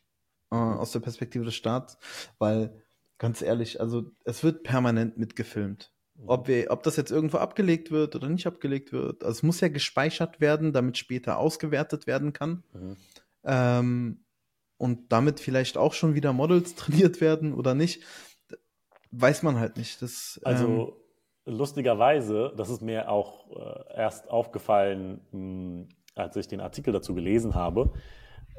äh, aus der Perspektive des Staats, weil ganz ehrlich, also es wird permanent mitgefilmt. Ob, wir, ob das jetzt irgendwo abgelegt wird oder nicht abgelegt wird. Also es muss ja gespeichert werden, damit später ausgewertet werden kann. Mhm. Ähm, und damit vielleicht auch schon wieder Models trainiert werden oder nicht. Weiß man halt nicht. Das, also ähm, lustigerweise, das ist mir auch äh, erst aufgefallen, mh, hm, als ich den Artikel dazu gelesen habe.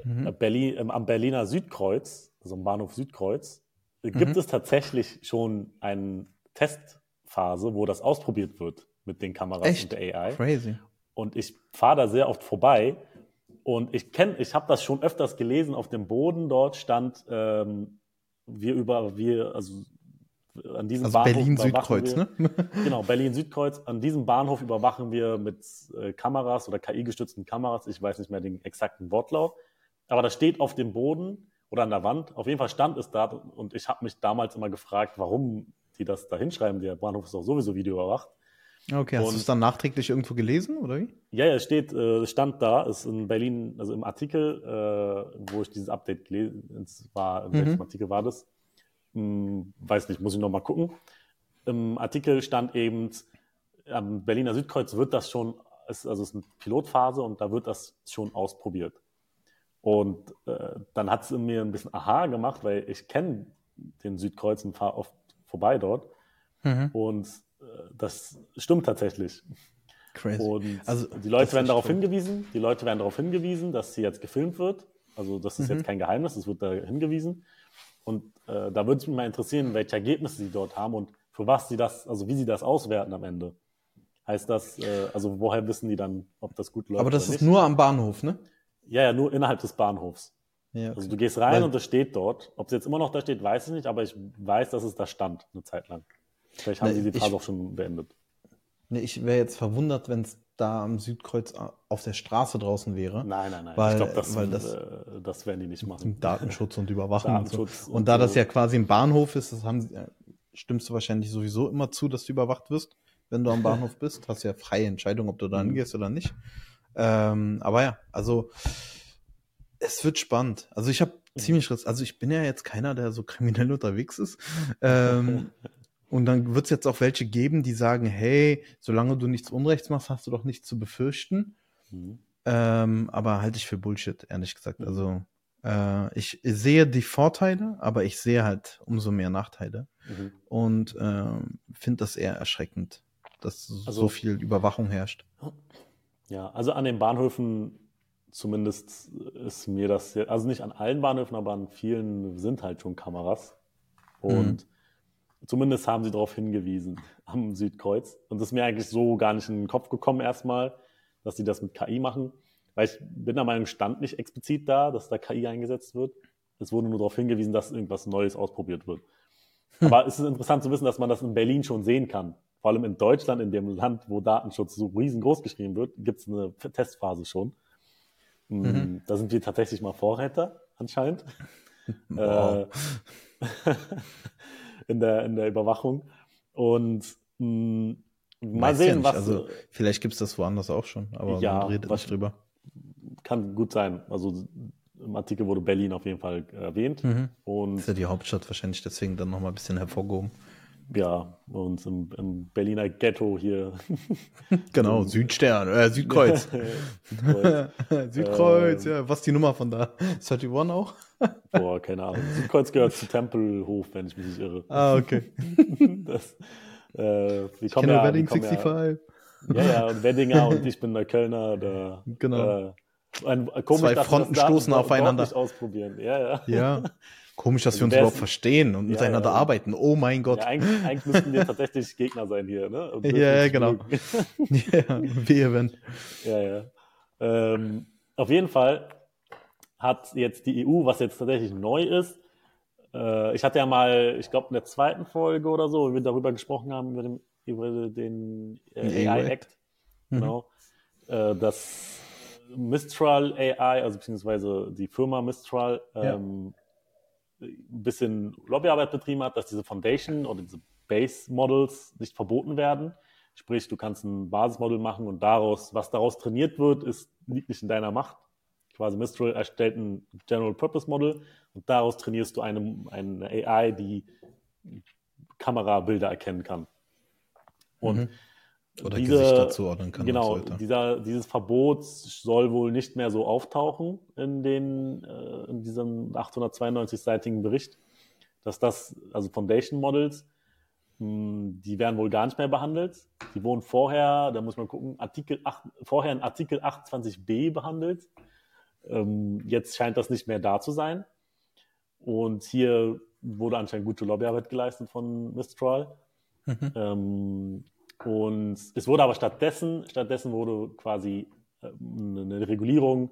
Mhm. Äh, Berlin, ähm, am Berliner Südkreuz, also am Bahnhof Südkreuz, gibt mhm. es tatsächlich schon einen Test Phase, wo das ausprobiert wird mit den Kameras Echt? und der AI. Crazy. Und ich fahre da sehr oft vorbei und ich kenne, ich habe das schon öfters gelesen. Auf dem Boden dort stand ähm, wir über wir also an diesem also Bahnhof Berlin Südkreuz, wir, ne? genau Berlin Südkreuz. An diesem Bahnhof überwachen wir mit äh, Kameras oder KI-gestützten Kameras. Ich weiß nicht mehr den exakten Wortlaut, aber das steht auf dem Boden oder an der Wand. Auf jeden Fall stand es da und ich habe mich damals immer gefragt, warum die das da hinschreiben. Der Bahnhof ist auch sowieso videoüberwacht. Okay, hast du es dann nachträglich irgendwo gelesen, oder wie? Ja, ja, steht, äh, stand da, ist in Berlin, also im Artikel, äh, wo ich dieses Update gelesen war, in mhm. welchem Artikel war das? Hm, weiß nicht, muss ich nochmal gucken. Im Artikel stand eben, am Berliner Südkreuz wird das schon, ist, also es ist eine Pilotphase und da wird das schon ausprobiert. Und äh, dann hat es mir ein bisschen Aha gemacht, weil ich kenne den Südkreuz und fahre oft vorbei dort. Mhm. Und äh, das stimmt tatsächlich. Crazy. Und also, die Leute werden darauf stimmt. hingewiesen, die Leute werden darauf hingewiesen, dass sie jetzt gefilmt wird. Also das ist mhm. jetzt kein Geheimnis, es wird da hingewiesen. Und äh, da würde es mich mal interessieren, welche Ergebnisse sie dort haben und für was sie das, also wie sie das auswerten am Ende. Heißt das, äh, also woher wissen die dann, ob das gut läuft? Aber das ist nicht? nur am Bahnhof, ne? Ja, ja, nur innerhalb des Bahnhofs. Ja, okay. Also du gehst rein Weil, und das steht dort. Ob es jetzt immer noch da steht, weiß ich nicht, aber ich weiß, dass es da stand eine Zeit lang. Vielleicht haben ne, sie die Phase auch schon beendet. Ne, ich wäre jetzt verwundert, wenn es da am Südkreuz auf der Straße draußen wäre. Nein, nein, nein. Weil, ich glaube, das, weil das, äh, das werden die nicht machen. Datenschutz und Überwachung Datenschutz und so. Und, und da so. das ja quasi ein Bahnhof ist, das haben sie, stimmst du wahrscheinlich sowieso immer zu, dass du überwacht wirst, wenn du am Bahnhof bist. Hast ja freie Entscheidung, ob du da mhm. hingehst oder nicht. Ähm, aber ja, also es wird spannend. Also ich habe mhm. ziemlich, also ich bin ja jetzt keiner, der so kriminell unterwegs ist. Ähm, und dann wird es jetzt auch welche geben, die sagen, hey, solange du nichts Unrechts machst, hast du doch nichts zu befürchten. Mhm. Ähm, aber halte ich für Bullshit, ehrlich gesagt. Mhm. Also äh, ich sehe die Vorteile, aber ich sehe halt umso mehr Nachteile. Mhm. Und äh, finde das eher erschreckend, dass also, so viel Überwachung herrscht. Ja, also an den Bahnhöfen zumindest ist mir das, hier, also nicht an allen Bahnhöfen, aber an vielen sind halt schon Kameras. Und mhm. zumindest haben sie darauf hingewiesen am Südkreuz. Und das ist mir eigentlich so gar nicht in den Kopf gekommen erstmal, dass sie das mit KI machen. Weil ich bin der Meinung, stand nicht explizit da, dass da KI eingesetzt wird. Es wurde nur darauf hingewiesen, dass irgendwas Neues ausprobiert wird. Hm. Aber es ist interessant zu wissen, dass man das in Berlin schon sehen kann. Vor allem in Deutschland, in dem Land, wo Datenschutz so riesengroß geschrieben wird, gibt es eine Testphase schon. Mhm. Mm, da sind wir tatsächlich mal Vorreiter, anscheinend. Wow. Äh, in, der, in der Überwachung. Und mh, mm, mal Weiß sehen, ja was. Also, vielleicht gibt es das woanders auch schon, aber ja, man redet was, nicht drüber. Kann gut sein. Also im Artikel wurde Berlin auf jeden Fall erwähnt. Mhm. Und das ist ja die Hauptstadt wahrscheinlich deswegen dann nochmal ein bisschen hervorgehoben. Ja, und im, im Berliner Ghetto hier. genau, Südstern, äh, Südkreuz. Südkreuz, Südkreuz ähm, ja. Was ist die Nummer von da? 31 auch? Boah, keine Ahnung. Südkreuz gehört zu Tempelhof, wenn ich mich nicht irre. Ah, okay. das, äh, ich kenne ja, Wedding 65. Ja, ja, ja, und Weddinger und ich bin der Kölner. Der, genau. Äh, ein, komisch, Zwei Fronten stoßen aufeinander. ausprobieren. Ja, ja. ja. Komisch, dass also wir uns überhaupt verstehen und miteinander ja. arbeiten. Oh mein Gott. Ja, eigentlich, eigentlich müssten wir tatsächlich Gegner sein hier, ne? Ja, genau. ja, wir wenn. Ja, ja. Ähm, auf jeden Fall hat jetzt die EU, was jetzt tatsächlich neu ist, äh, ich hatte ja mal, ich glaube in der zweiten Folge oder so, wo wir darüber gesprochen haben, über den, über den äh, AI-Act, mhm. genau, äh, dass Mistral AI, also beziehungsweise die Firma Mistral, ähm, ein bisschen Lobbyarbeit betrieben hat, dass diese Foundation oder diese Base Models nicht verboten werden. Sprich, du kannst ein Basismodell machen und daraus, was daraus trainiert wird, ist, liegt nicht in deiner Macht. Quasi Mistral erstellt ein General Purpose Model und daraus trainierst du eine, eine AI, die Kamerabilder erkennen kann. Und mhm. Oder diese, Gesichter zuordnen kann. Genau, dieser, dieses Verbot soll wohl nicht mehr so auftauchen in, den, äh, in diesem 892-seitigen Bericht, dass das, also Foundation Models, mh, hm, die werden wohl gar nicht mehr behandelt. Die wurden vorher, da muss man gucken, Artikel 8, vorher in Artikel 28b behandelt. Ähm, jetzt scheint das nicht mehr da zu sein. Und hier wurde anscheinend gute Lobbyarbeit geleistet von Mistral. Mhm. Ähm, und es wurde aber stattdessen, stattdessen wurde quasi äh, eine Regulierung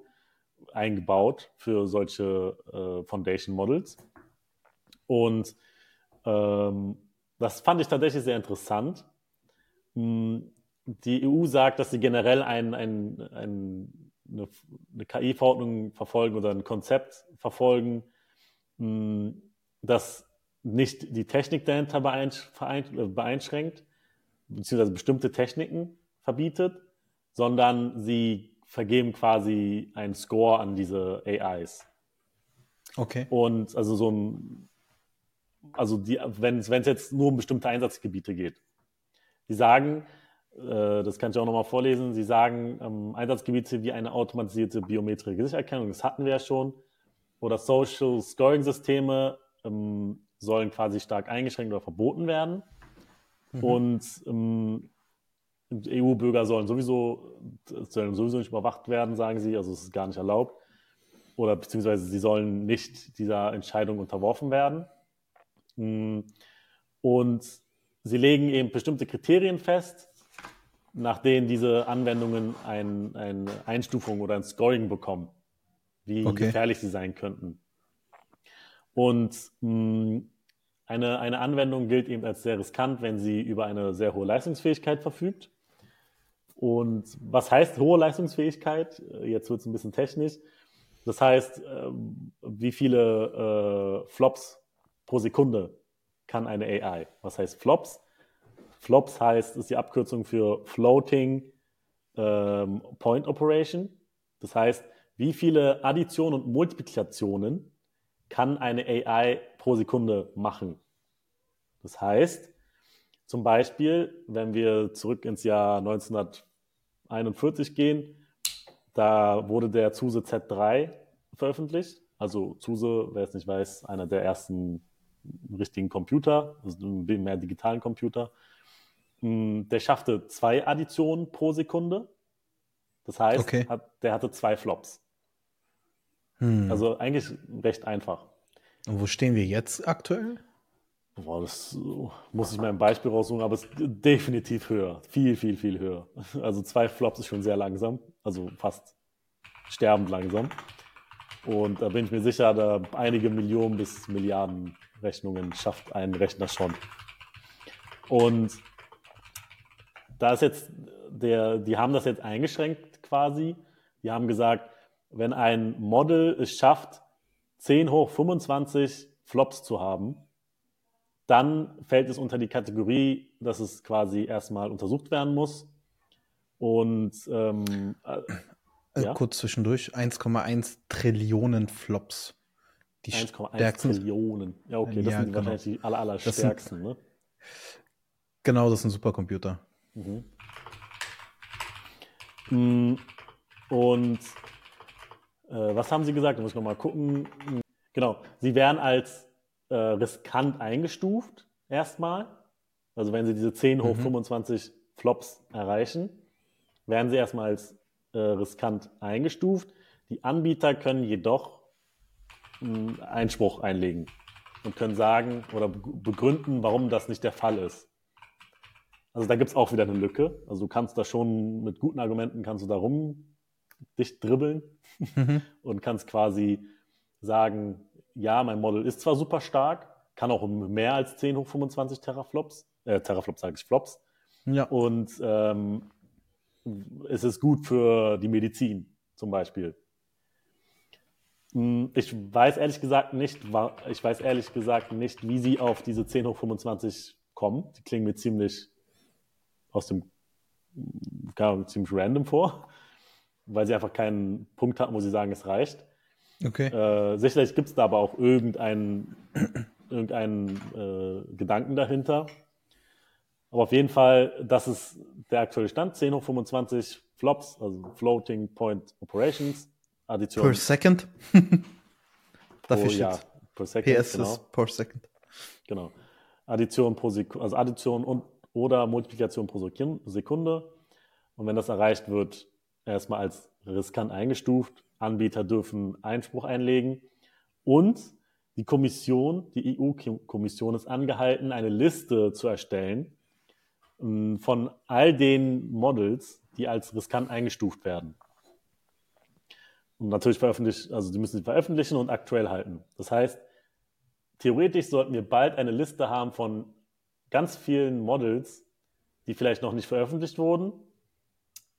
eingebaut für solche äh, Foundation Models. Und ähm, das fand ich tatsächlich sehr interessant. Hm, die EU sagt, dass sie generell ein, ein, ein, eine, eine KI-Verordnung verfolgen oder ein Konzept verfolgen, hm, das nicht die Technik dahinter beeinschränkt, beziehungsweise bestimmte Techniken verbietet, sondern sie vergeben quasi einen Score an diese AIs. Okay. Und also so ein, also die, wenn es jetzt nur um bestimmte Einsatzgebiete geht. Die sagen, äh, das kann ich auch nochmal vorlesen, sie sagen, ähm, Einsatzgebiete wie eine automatisierte biometrische Gesichtserkennung, das hatten wir ja schon, oder Social Scoring Systeme ähm, sollen quasi stark eingeschränkt oder verboten werden. Mhm. Und ähm, EU-Bürger sollen sowieso, sollen sowieso nicht überwacht werden, sagen sie, also es ist gar nicht erlaubt. Oder beziehungsweise sie sollen nicht dieser Entscheidung unterworfen werden. Mm, und sie legen eben bestimmte Kriterien fest, nach denen diese Anwendungen ein, eine Einstufung oder ein Scoring bekommen, wie okay. gefährlich sie sein könnten. Und mh, eine, eine Anwendung gilt eben als sehr riskant, wenn sie über eine sehr hohe Leistungsfähigkeit verfügt. Und was heißt hohe Leistungsfähigkeit? Äh, jetzt wird es ein bisschen technisch. Das heißt, ähm, wie viele äh, Flops pro Sekunde kann eine AI? Was heißt Flops? Flops heißt, ist die Abkürzung für Floating ähm, Point Operation. Das heißt, wie viele Additionen und Multiplikationen kann eine AI pro Sekunde machen. Das heißt, zum Beispiel, wenn wir zurück ins Jahr 1941 gehen, da wurde der ZUSE Z3 veröffentlicht. Also ZUSE, wer es nicht weiß, einer der ersten richtigen Computer, also mehr digitalen Computer. Hm, der schaffte zwei Additionen pro Sekunde. Das heißt, okay. hat, der hatte zwei Flops. Hm. Also eigentlich recht einfach. Und wo stehen wir jetzt aktuell? Boah, das muss ich mal ein Beispiel raussuchen, aber es ist definitiv höher. Viel, viel, viel höher. Also zwei Flops ist schon sehr langsam, also fast sterbend langsam. Und da bin ich mir sicher, da einige Millionen bis Milliarden Rechnungen schafft ein Rechner schon. Und da ist jetzt der, die haben das jetzt eingeschränkt quasi. Die haben gesagt, wenn ein Model es schafft, 10 hoch 25 Flops zu haben, dann fällt es unter die Kategorie, dass es quasi erstmal untersucht werden muss. Und ähm, äh, äh ja? kurz zwischendurch, 1,1 Trillionen Flops. 1,1 Trillionen. Ja, okay, das ja, sind genau. wahrscheinlich die aller, aller stärksten, ne? Genau, das ist ein Supercomputer. Mhm. Mm, und was haben Sie gesagt? Da muss ich nochmal gucken. Genau, Sie werden als äh, riskant eingestuft, erstmal. Also wenn Sie diese 10 hoch mhm. 25 Flops erreichen, werden Sie erstmal als äh, riskant eingestuft. Die Anbieter können jedoch einen Einspruch einlegen und können sagen oder begründen, warum das nicht der Fall ist. Also da gibt es auch wieder eine Lücke. Also du kannst da schon mit guten Argumenten kannst du da rum dich dribbeln mhm. und kannst quasi sagen, ja, mein Model ist zwar super stark, kann auch mehr als 10 hoch 25 Teraflops, äh, Teraflops sage ich Flops. Ja. Und ähm, es ist gut für die Medizin zum Beispiel. Hm, ich weiß ehrlich gesagt nicht, ich weiß ehrlich gesagt nicht, wie sie auf diese 10 hoch 25 kommen. Die klingen mir ziemlich aus dem, gar ziemlich random vor, weil sie einfach keinen Punkt hatten, wo sie sagen, es reicht. Okay. Äh, sicherlich gibt es da aber auch irgendeinen, irgendeinen äh, Gedanken dahinter. Aber auf jeden Fall, das ist der aktuelle Stand. 10 hoch 25 Flops, also Floating Point Operations. Addition. Per second. Dafür oh, ja, per second. PS genau. ist per second. Genau. Addition pro Sekunde, also Addition und oder Multiplikation pro Sekunde. Und wenn das erreicht wird, erstmal als riskant eingestuft. Anbieter dürfen Einspruch einlegen. Und die Kommission, die EU-Kommission ist angehalten, eine Liste zu erstellen ähm, von all den Models, die als riskant eingestuft werden. Und natürlich veröffentlicht, also die müssen sie veröffentlichen und aktuell halten. Das heißt, theoretisch sollten wir bald eine Liste haben von ganz vielen Models, die vielleicht noch nicht veröffentlicht wurden.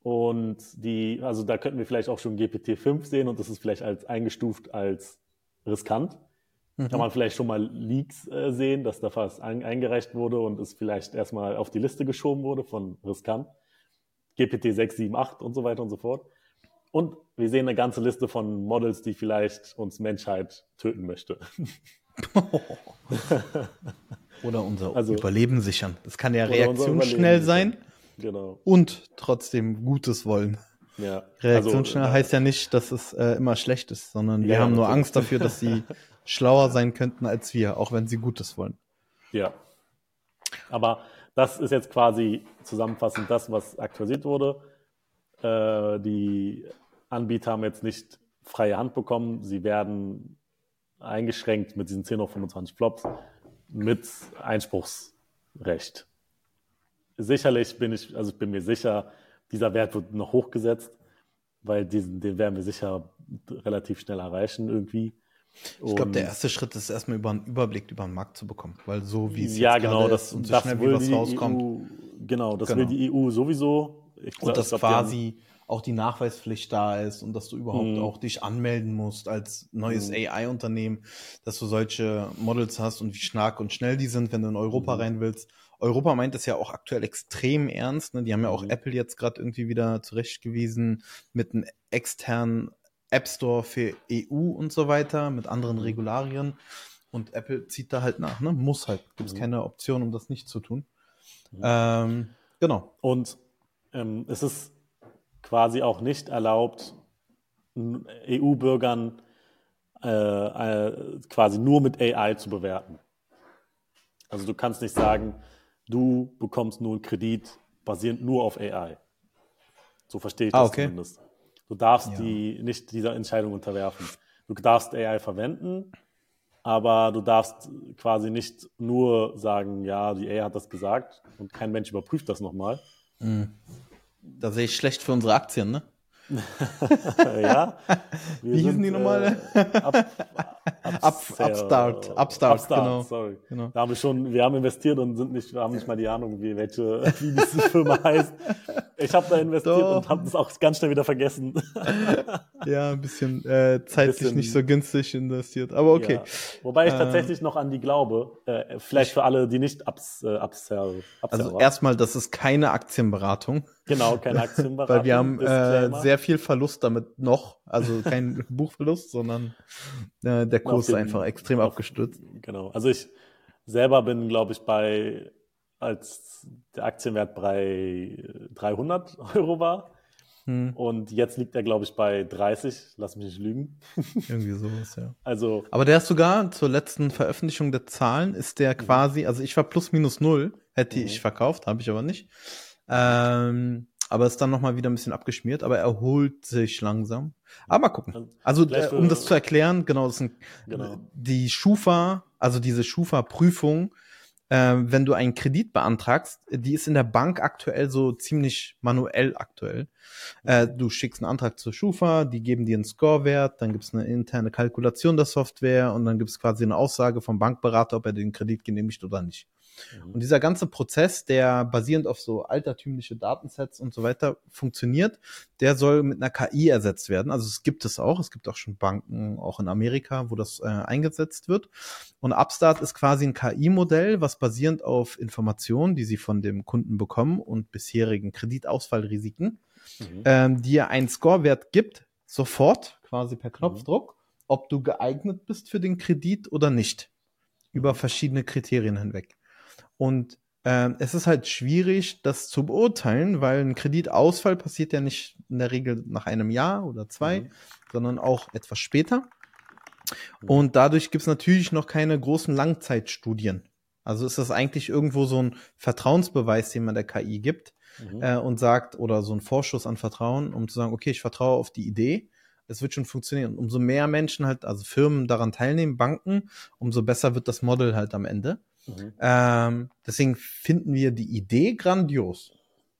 Und die, also da könnten wir vielleicht auch schon GPT-5 sehen und das ist vielleicht als eingestuft als riskant. Mhm. Kann man vielleicht schon mal Leaks äh, sehen, dass da fast ein, eingereicht wurde und es vielleicht erstmal auf die Liste geschoben wurde von riskant. GPT 6, 7, 8 und so weiter und so fort. Und wir sehen eine ganze Liste von Models, die vielleicht uns Menschheit töten möchte. Oder unser also, Überleben sichern. Das kann ja reaktionsschnell sein. Genau. Und trotzdem Gutes wollen. Ja. Reaktionsschnell also, heißt ja nicht, dass es äh, immer schlecht ist, sondern wir ja, haben nur Angst dafür, dass sie schlauer sein könnten als wir, auch wenn sie Gutes wollen. Ja. Aber das ist jetzt quasi zusammenfassend das, was aktualisiert wurde. Äh, die Anbieter haben jetzt nicht freie Hand bekommen. Sie werden eingeschränkt mit diesen 10 auf 25 Flops mit Einspruchsrecht. Sicherlich bin ich, also ich bin mir sicher, dieser Wert wird noch hochgesetzt, weil diesen, den werden wir sicher relativ schnell erreichen irgendwie. Ich glaube, der erste Schritt ist erstmal über einen Überblick über den Markt zu bekommen, weil so wie es ja, genau, das, ist und so das schnell wie was rauskommt. EU, genau, das genau. will die EU sowieso. Ich glaub, und das quasi auch die Nachweispflicht da ist und dass du überhaupt mhm. auch dich anmelden musst als neues mhm. AI-Unternehmen, dass du solche Models hast und wie stark und schnell die sind, wenn du in Europa mhm. rein willst. Europa meint das ja auch aktuell extrem ernst. Ne? Die haben ja auch mhm. Apple jetzt gerade irgendwie wieder zurechtgewiesen mit einem externen App Store für EU und so weiter, mit anderen mhm. Regularien. Und Apple zieht da halt nach, ne? Muss halt. Gibt es mhm. keine Option, um das nicht zu tun. Ähm, genau. Und ähm, es ist quasi auch nicht erlaubt, EU-Bürgern äh, äh, quasi nur mit AI zu bewerten. Also du kannst nicht sagen, du bekommst nur einen Kredit basierend nur auf AI. So verstehe ich ah, das okay. zumindest. Du darfst ja. die nicht dieser Entscheidung unterwerfen. Du darfst AI verwenden, aber du darfst quasi nicht nur sagen, ja, die AI hat das gesagt und kein Mensch überprüft das nochmal. Mhm. Da sehe ich schlecht für unsere Aktien, ne? ja. Wie hießen die nochmal? Äh, Upstart. Upstart, Upstart, genau. Sorry. genau. Da haben wir schon, wir haben investiert und sind nicht, haben nicht mal die Ahnung, wie welche, wie diese Firma heißt. Ich habe da investiert Doch. und habe das auch ganz schnell wieder vergessen. ja, ein bisschen äh, zeitlich bisschen, nicht so günstig investiert, aber okay. Ja. Wobei ich äh, tatsächlich noch an die glaube. Äh, vielleicht für alle, die nicht ups, äh, upsell, upsell Also erstmal, das ist keine Aktienberatung. Genau, keine Aktienberatung. Weil wir haben äh, sehr viel Verlust damit noch. Also kein Buchverlust, sondern äh, der Kurs den, ist einfach extrem auf, abgestürzt. Genau. Also ich selber bin, glaube ich, bei, als der Aktienwert bei 300 Euro war. Hm. Und jetzt liegt er, glaube ich, bei 30. Lass mich nicht lügen. Irgendwie sowas, ja. Also. Aber der ist sogar zur letzten Veröffentlichung der Zahlen, ist der quasi, also ich war plus minus null, hätte mhm. ich verkauft, habe ich aber nicht. Ähm, aber ist dann nochmal wieder ein bisschen abgeschmiert, aber erholt sich langsam. Aber mal gucken. Also, äh, um das zu erklären, genau, das sind genau. die Schufa, also diese Schufa-Prüfung, äh, wenn du einen Kredit beantragst, die ist in der Bank aktuell so ziemlich manuell aktuell. Äh, du schickst einen Antrag zur Schufa, die geben dir einen Scorewert, dann gibt es eine interne Kalkulation der Software und dann gibt es quasi eine Aussage vom Bankberater, ob er den Kredit genehmigt oder nicht. Mhm. Und dieser ganze Prozess, der basierend auf so altertümliche Datensets und so weiter funktioniert, der soll mit einer KI ersetzt werden. Also es gibt es auch. Es gibt auch schon Banken, auch in Amerika, wo das äh, eingesetzt wird. Und Upstart ist quasi ein KI-Modell, was basierend auf Informationen, die sie von dem Kunden bekommen und bisherigen Kreditausfallrisiken, mhm. ähm, dir einen Scorewert gibt, sofort, quasi per Knopfdruck, mhm. ob du geeignet bist für den Kredit oder nicht. Über verschiedene Kriterien hinweg. Und äh, es ist halt schwierig, das zu beurteilen, weil ein Kreditausfall passiert ja nicht in der Regel nach einem Jahr oder zwei, mhm. sondern auch etwas später. Mhm. Und dadurch gibt es natürlich noch keine großen Langzeitstudien. Also ist das eigentlich irgendwo so ein Vertrauensbeweis, den man der KI gibt mhm. äh, und sagt, oder so ein Vorschuss an Vertrauen, um zu sagen, okay, ich vertraue auf die Idee, es wird schon funktionieren. Umso mehr Menschen halt, also Firmen daran teilnehmen, Banken, umso besser wird das Model halt am Ende. Mhm. Ähm, deswegen finden wir die Idee grandios.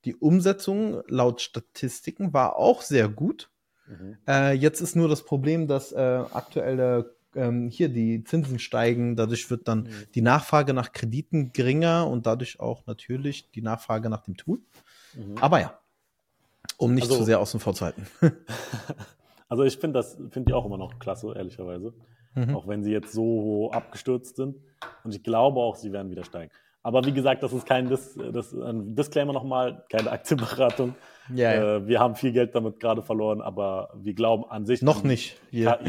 Die Umsetzung laut Statistiken war auch sehr gut. Mhm. Äh, jetzt ist nur das Problem, dass äh, aktuelle ähm, hier die Zinsen steigen, dadurch wird dann mhm. die Nachfrage nach Krediten geringer und dadurch auch natürlich die Nachfrage nach dem Tool. Mhm. Aber ja, um nicht also, zu sehr außen vor zu halten. also ich finde das, finde ich auch immer noch klasse, ehrlicherweise mhm. auch wenn sie jetzt so abgestürzt sind. Und ich glaube auch, sie werden wieder steigen. Aber wie gesagt, das ist kein Dis das, ein Disclaimer nochmal, keine Aktienberatung. Ja, ja. Äh, wir haben viel Geld damit gerade verloren, aber wir glauben an sich. Noch nicht. Ja,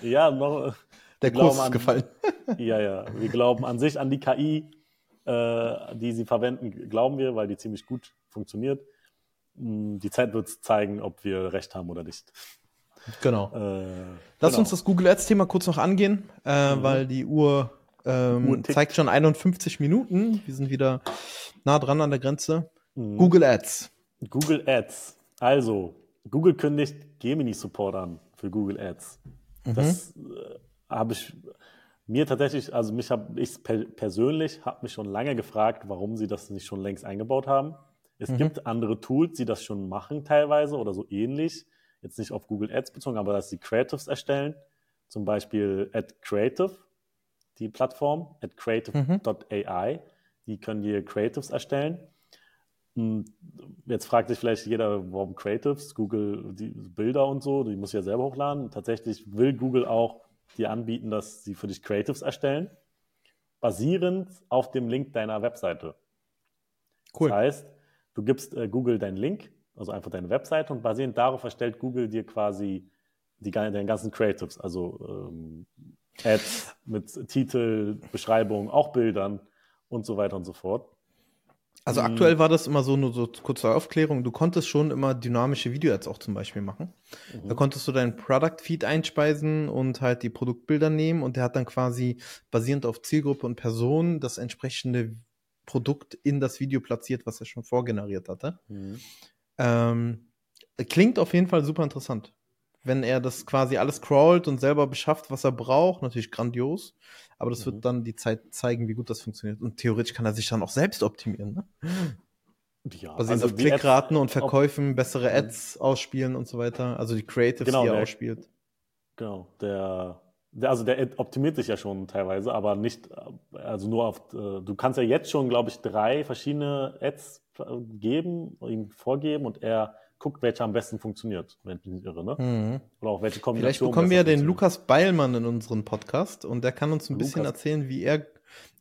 ja noch. Der Kurs ist gefallen. ja, ja. Wir glauben an sich an die KI, äh, die sie verwenden, glauben wir, weil die ziemlich gut funktioniert. Hm, die Zeit wird zeigen, ob wir recht haben oder nicht. Genau. Äh, Lass genau. uns das Google Ads-Thema kurz noch angehen, äh, mhm. weil die Uhr, ähm, zeigt schon 51 Minuten. Wir sind wieder nah dran an der Grenze. Mhm. Google Ads. Google Ads. Also, Google kündigt Gemini Support an für Google Ads. Mhm. Das äh, habe ich mir tatsächlich, also mich habe ich per persönlich habe mich schon lange gefragt, warum sie das nicht schon längst eingebaut haben. Es mhm. gibt andere Tools, die das schon machen teilweise oder so ähnlich jetzt nicht auf Google Ads bezogen, aber dass sie Creatives erstellen, zum Beispiel at Creative, die Plattform, at creative.ai, mhm. die können dir Creatives erstellen. Und jetzt fragt sich vielleicht jeder, warum Creatives, Google, die Bilder und so, die muss ja selber hochladen. Tatsächlich will Google auch dir anbieten, dass sie für dich Creatives erstellen, basierend auf dem Link deiner Webseite. Cool. Das heißt, du gibst äh, Google deinen Link also einfach deine Webseite und basierend darauf erstellt Google dir quasi die, deine ganzen Creatives, also ähm, Ads mit Titel, Beschreibung, auch Bildern und so weiter und so fort. Also mhm. aktuell war das immer so, nur so kurze Aufklärung, du konntest schon immer dynamische Video-Ads auch zum Beispiel machen. Mhm. Da konntest du deinen Product-Feed einspeisen und halt die Produktbilder nehmen und der hat dann quasi basierend auf Zielgruppe und Person das entsprechende Produkt in das Video platziert, was er schon vorgeneriert hatte. Mhm. Ähm, klingt auf jeden Fall super interessant. Wenn er das quasi alles crawlt und selber beschafft, was er braucht, natürlich grandios. Aber das mhm. wird dann die Zeit zeigen, wie gut das funktioniert. Und theoretisch kann er sich dann auch selbst optimieren. Ne? Ja, Basierend also auf Klickraten und Verkäufen, bessere mhm. Ads ausspielen und so weiter. Also die Creatives, genau, die er der, ausspielt. Genau, der, der, also der optimiert sich ja schon teilweise, aber nicht, also nur auf, äh, du kannst ja jetzt schon, glaube ich, drei verschiedene Ads geben, ihm vorgeben und er guckt, welcher am besten funktioniert, wenn ich mich irre, ne? Mhm. Oder auch welche Kombination. Vielleicht bekommen wir ja den Lukas Beilmann in unseren Podcast und der kann uns ein Lukas. bisschen erzählen, wie er,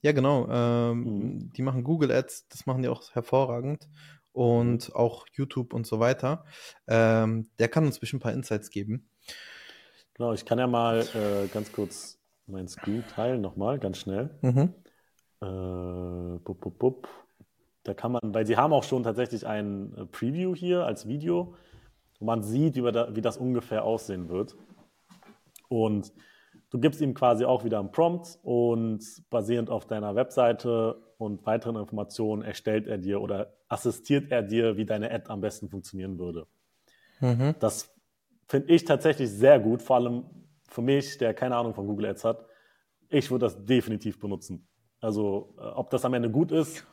ja genau, ähm, mhm. die machen Google Ads, das machen die auch hervorragend und mhm. auch YouTube und so weiter. Ähm, der kann uns bestimmt ein paar Insights geben. Genau, ich kann ja mal äh, ganz kurz mein Screen teilen nochmal, ganz schnell. Mhm. Äh, bup, bup, bup. Da kann man, weil sie haben auch schon tatsächlich ein äh, Preview hier als Video, wo man sieht, wie, da, wie das ungefähr aussehen wird. Und du gibst ihm quasi auch wieder einen Prompt und basierend auf deiner Webseite und weiteren Informationen erstellt er dir oder assistiert er dir, wie deine Ad am besten funktionieren würde. Mhm. Das finde ich tatsächlich sehr gut, vor allem für mich, der keine Ahnung von Google Ads hat. Ich würde das definitiv benutzen. Also, äh, ob das am Ende gut ist.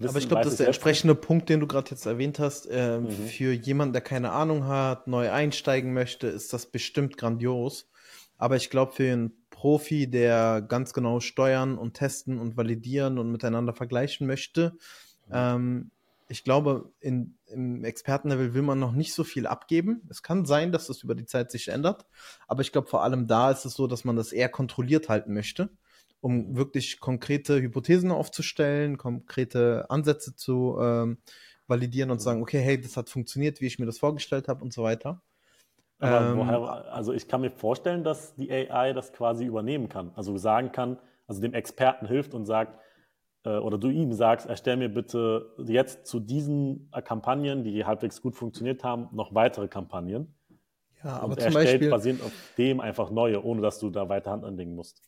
Wissen, Aber ich glaube, das ist der entsprechende Punkt, den du gerade jetzt erwähnt hast. Äh, mhm. Für jemanden, der keine Ahnung hat, neu einsteigen möchte, ist das bestimmt grandios. Aber ich glaube, für einen Profi, der ganz genau steuern und testen und validieren und miteinander vergleichen möchte, mhm. ähm, ich glaube, in, im Expertenlevel will man noch nicht so viel abgeben. Es kann sein, dass das über die Zeit sich ändert. Aber ich glaube, vor allem da ist es so, dass man das eher kontrolliert halten möchte, um wirklich konkrete Hypothesen aufzustellen, konkrete Ansätze zu ähm, validieren und zu sagen, okay, hey, das hat funktioniert, wie ich mir das vorgestellt habe und so weiter. Aber ähm, woher, also ich kann mir vorstellen, dass die AI das quasi übernehmen kann. Also sagen kann, also dem Experten hilft und sagt, äh, oder du ihm sagst, erstell mir bitte jetzt zu diesen äh, Kampagnen, die halbwegs gut funktioniert haben, noch weitere Kampagnen. Ja, aber und zum erstellt Beispiel, basierend auf dem einfach neue, ohne dass du da weiter Hand anlegen musst.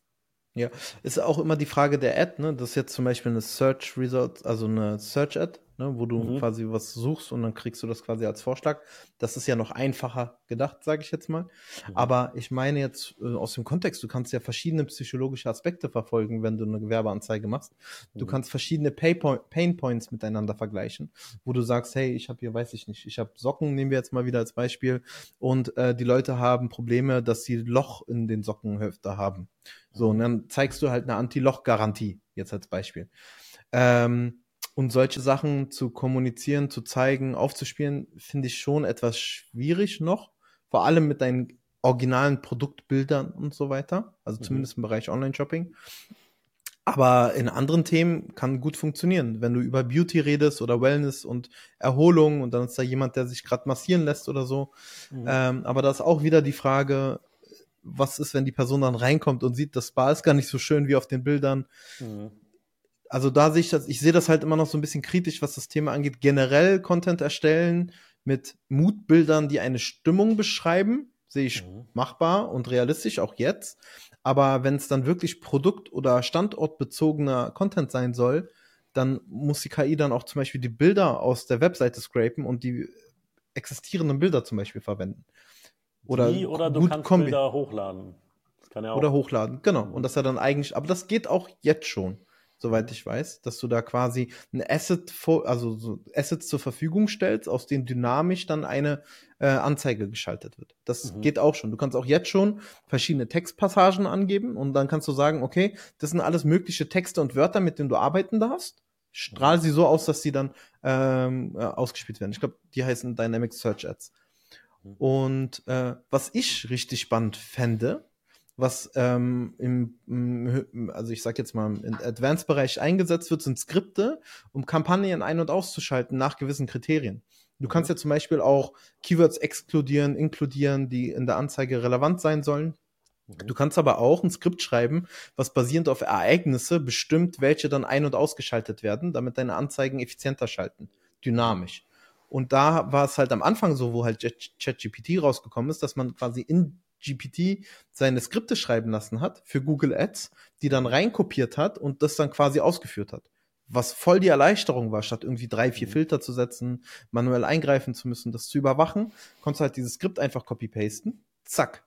Ja, ist auch immer die Frage der Ad, ne? Das ist jetzt zum Beispiel eine Search Result, also eine Search Ad, ne? wo du mhm. quasi was suchst und dann kriegst du das quasi als Vorschlag. Das ist ja noch einfacher gedacht, sage ich jetzt mal. Mhm. Aber ich meine jetzt äh, aus dem Kontext, du kannst ja verschiedene psychologische Aspekte verfolgen, wenn du eine Gewerbeanzeige machst. Du mhm. kannst verschiedene Pay Pain Points miteinander vergleichen, wo du sagst, hey, ich habe hier, weiß ich nicht, ich habe Socken, nehmen wir jetzt mal wieder als Beispiel, und äh, die Leute haben Probleme, dass sie Loch in den Sockenhöfter haben. So, und dann zeigst du halt eine Anti-Loch-Garantie, jetzt als Beispiel. Ähm, und solche Sachen zu kommunizieren, zu zeigen, aufzuspielen, finde ich schon etwas schwierig noch. Vor allem mit deinen originalen Produktbildern und so weiter. Also mhm. zumindest im Bereich Online-Shopping. Aber in anderen Themen kann gut funktionieren. Wenn du über Beauty redest oder Wellness und Erholung und dann ist da jemand, der sich gerade massieren lässt oder so. Mhm. Ähm, aber da ist auch wieder die Frage, was ist, wenn die Person dann reinkommt und sieht, das Spa ist gar nicht so schön wie auf den Bildern. Mhm. Also da sehe ich das, ich sehe das halt immer noch so ein bisschen kritisch, was das Thema angeht. Generell Content erstellen mit Mutbildern, die eine Stimmung beschreiben, sehe ich mhm. machbar und realistisch, auch jetzt. Aber wenn es dann wirklich produkt- oder standortbezogener Content sein soll, dann muss die KI dann auch zum Beispiel die Bilder aus der Webseite scrapen und die existierenden Bilder zum Beispiel verwenden. Oder, Die oder du kannst Kombi Bilder hochladen. Ja oder hochladen, genau. Und das ja dann eigentlich, aber das geht auch jetzt schon, soweit ich weiß, dass du da quasi ein Asset, also so Assets zur Verfügung stellst, aus denen dynamisch dann eine äh, Anzeige geschaltet wird. Das mhm. geht auch schon. Du kannst auch jetzt schon verschiedene Textpassagen angeben und dann kannst du sagen, okay, das sind alles mögliche Texte und Wörter, mit denen du arbeiten darfst. Strahl sie so aus, dass sie dann ähm, äh, ausgespielt werden. Ich glaube, die heißen Dynamic Search Ads. Mhm. Und äh, was ich richtig spannend fände, was ähm, im, also ich sag jetzt mal im Advanced-Bereich eingesetzt wird, sind Skripte, um Kampagnen ein- und auszuschalten nach gewissen Kriterien. Du kannst mhm. ja zum Beispiel auch Keywords exkludieren, inkludieren, die in der Anzeige relevant sein sollen. Mhm. Du kannst aber auch ein Skript schreiben, was basierend auf Ereignisse bestimmt, welche dann ein- und ausgeschaltet werden, damit deine Anzeigen effizienter schalten, dynamisch. Und da war es halt am Anfang so, wo halt ChatGPT rausgekommen ist, dass man quasi in GPT seine Skripte schreiben lassen hat für Google Ads, die dann reinkopiert hat und das dann quasi ausgeführt hat. Was voll die Erleichterung war, statt irgendwie drei, vier mhm. Filter zu setzen, manuell eingreifen zu müssen, das zu überwachen, konntest du halt dieses Skript einfach copy-pasten. Zack.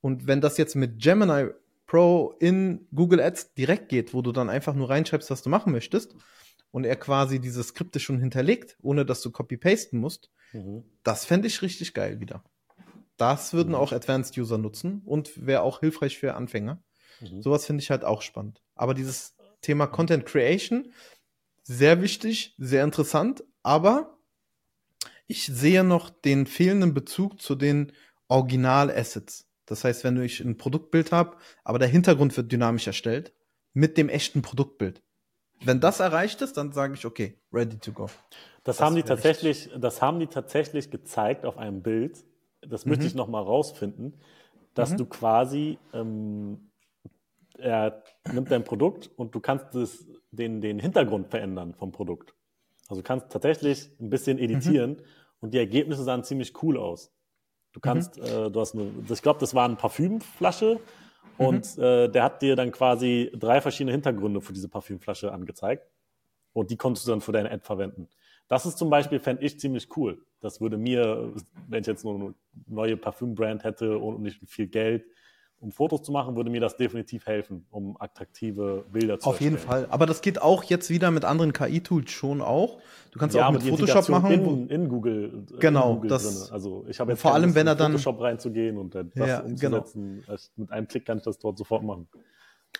Und wenn das jetzt mit Gemini Pro in Google Ads direkt geht, wo du dann einfach nur reinschreibst, was du machen möchtest, und er quasi diese Skripte schon hinterlegt, ohne dass du copy-pasten musst, mhm. das fände ich richtig geil wieder. Das würden mhm. auch Advanced User nutzen und wäre auch hilfreich für Anfänger. Mhm. Sowas finde ich halt auch spannend. Aber dieses Thema Content Creation, sehr wichtig, sehr interessant, aber ich sehe noch den fehlenden Bezug zu den Original-Assets. Das heißt, wenn ich ein Produktbild habe, aber der Hintergrund wird dynamisch erstellt, mit dem echten Produktbild. Wenn das erreicht ist, dann sage ich, okay, ready to go. Das, das haben die tatsächlich, das haben die tatsächlich gezeigt auf einem Bild. Das mhm. möchte ich noch mal rausfinden, dass mhm. du quasi, ähm, er nimmt dein Produkt und du kannst das, den, den Hintergrund verändern vom Produkt. Also du kannst tatsächlich ein bisschen editieren mhm. und die Ergebnisse sahen ziemlich cool aus. Du kannst, mhm. äh, du hast eine, ich glaube, das war eine Parfümflasche Und mhm. äh, der hat dir dann quasi drei verschiedene Hintergründe für diese Parfümflasche angezeigt. Und die konntest du dann für deine Ad verwenden. Das ist zum Beispiel, fände ich ziemlich cool. Das würde mir, wenn ich jetzt nur eine neue Parfümbrand hätte und nicht viel Geld, um Fotos zu machen, würde mir das definitiv helfen, um attraktive Bilder zu Auf erstellen. jeden Fall. Aber das geht auch jetzt wieder mit anderen KI-Tools schon auch. Du kannst ja, auch mit Photoshop machen. In, in Google. Genau. In Google das. Also ich habe jetzt vor allem, wenn er dann Photoshop reinzugehen und das ja, genau. umzusetzen. Genau. Mit einem Klick kann ich das dort sofort machen.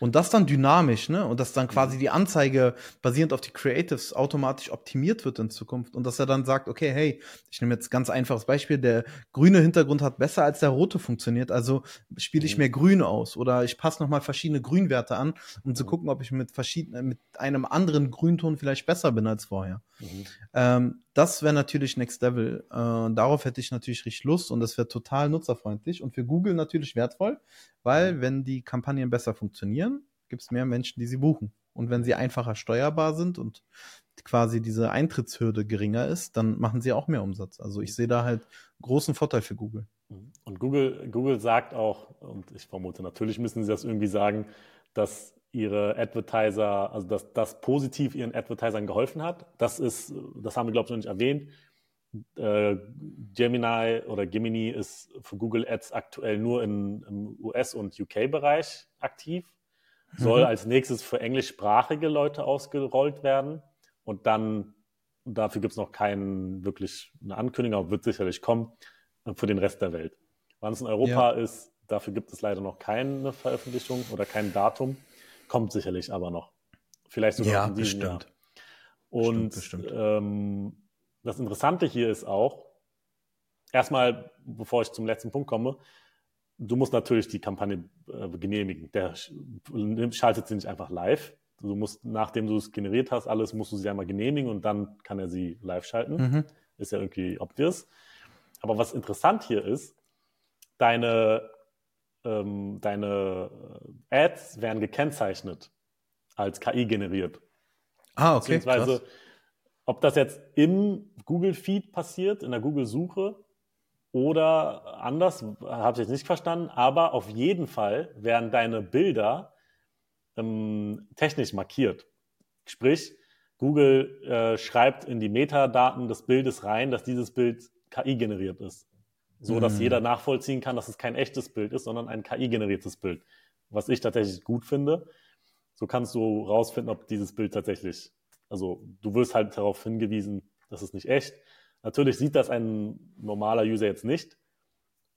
Und das dann dynamisch, ne? Und dass dann quasi mhm. die Anzeige basierend auf die Creatives automatisch optimiert wird in Zukunft. Und dass er dann sagt, okay, hey, ich nehme jetzt ganz einfaches Beispiel, der grüne Hintergrund hat besser als der rote funktioniert, also spiele ich mhm. mehr Grün aus. Oder ich passe nochmal verschiedene Grünwerte an, um zu mhm. gucken, ob ich mit verschiedenen, mit einem anderen Grünton vielleicht besser bin als vorher. Mhm. Ähm, das wäre natürlich Next Level. Äh, darauf hätte ich natürlich richtig Lust und das wäre total nutzerfreundlich und für Google natürlich wertvoll, weil mhm. wenn die Kampagnen besser funktionieren, gibt es mehr Menschen, die sie buchen. Und wenn sie einfacher steuerbar sind und quasi diese Eintrittshürde geringer ist, dann machen sie auch mehr Umsatz. Also ich sehe da halt großen Vorteil für Google. Mhm. Und Google, Google sagt auch, und ich vermute, natürlich müssen sie das irgendwie sagen, dass ihre Advertiser, also dass das positiv ihren Advertisern geholfen hat. Das ist, das haben wir, glaube ich, noch nicht erwähnt. Äh, Gemini oder Gemini ist für Google Ads aktuell nur in, im US- und UK-Bereich aktiv, soll mhm. als nächstes für englischsprachige Leute ausgerollt werden und dann, dafür gibt es noch keinen wirklich eine Ankündigung, aber wird sicherlich kommen, äh, für den Rest der Welt. Wann es in Europa ja. ist, dafür gibt es leider noch keine Veröffentlichung oder kein Datum. Kommt sicherlich aber noch. Vielleicht sogar ja, in diesem bestimmt. Jahr. Und bestimmt, bestimmt. Ähm, das Interessante hier ist auch, erstmal, bevor ich zum letzten Punkt komme, du musst natürlich die Kampagne äh, genehmigen. Der schaltet sie nicht einfach live. Du musst, nachdem du es generiert hast, alles musst du sie einmal genehmigen und dann kann er sie live schalten. Mhm. Ist ja irgendwie obvious. Aber was interessant hier ist, deine ähm, deine äh, Ads werden gekennzeichnet als KI generiert. Ah, okay. Beziehungsweise, krass. ob das jetzt im Google-Feed passiert, in der Google-Suche oder anders, habe ich jetzt nicht verstanden, aber auf jeden Fall werden deine Bilder ähm, technisch markiert. Sprich, Google äh, schreibt in die Metadaten des Bildes rein, dass dieses Bild KI generiert ist so dass mhm. jeder nachvollziehen kann, dass es kein echtes Bild ist, sondern ein KI-generiertes Bild. Was ich tatsächlich gut finde. So kannst du rausfinden, ob dieses Bild tatsächlich, also du wirst halt darauf hingewiesen, das ist nicht echt. Natürlich sieht das ein normaler User jetzt nicht.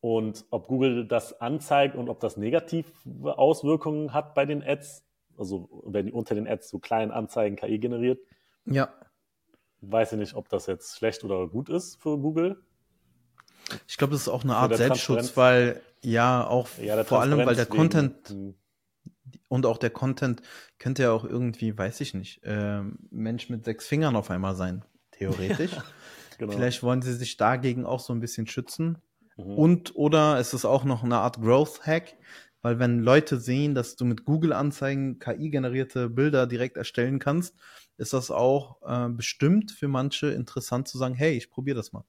Und ob Google das anzeigt und ob das negative Auswirkungen hat bei den Ads, also wenn unter den Ads so kleinen Anzeigen KI generiert. Ja. Weiß ich nicht, ob das jetzt schlecht oder gut ist für Google. Ich glaube, das ist auch eine Art Selbstschutz, weil ja auch ja, vor allem, weil der wegen, Content hm. und auch der Content könnte ja auch irgendwie, weiß ich nicht, äh, Mensch mit sechs Fingern auf einmal sein, theoretisch. genau. Vielleicht wollen sie sich dagegen auch so ein bisschen schützen. Mhm. Und oder es ist auch noch eine Art Growth-Hack, weil wenn Leute sehen, dass du mit Google-Anzeigen KI-generierte Bilder direkt erstellen kannst, ist das auch äh, bestimmt für manche interessant zu sagen, hey, ich probiere das mal.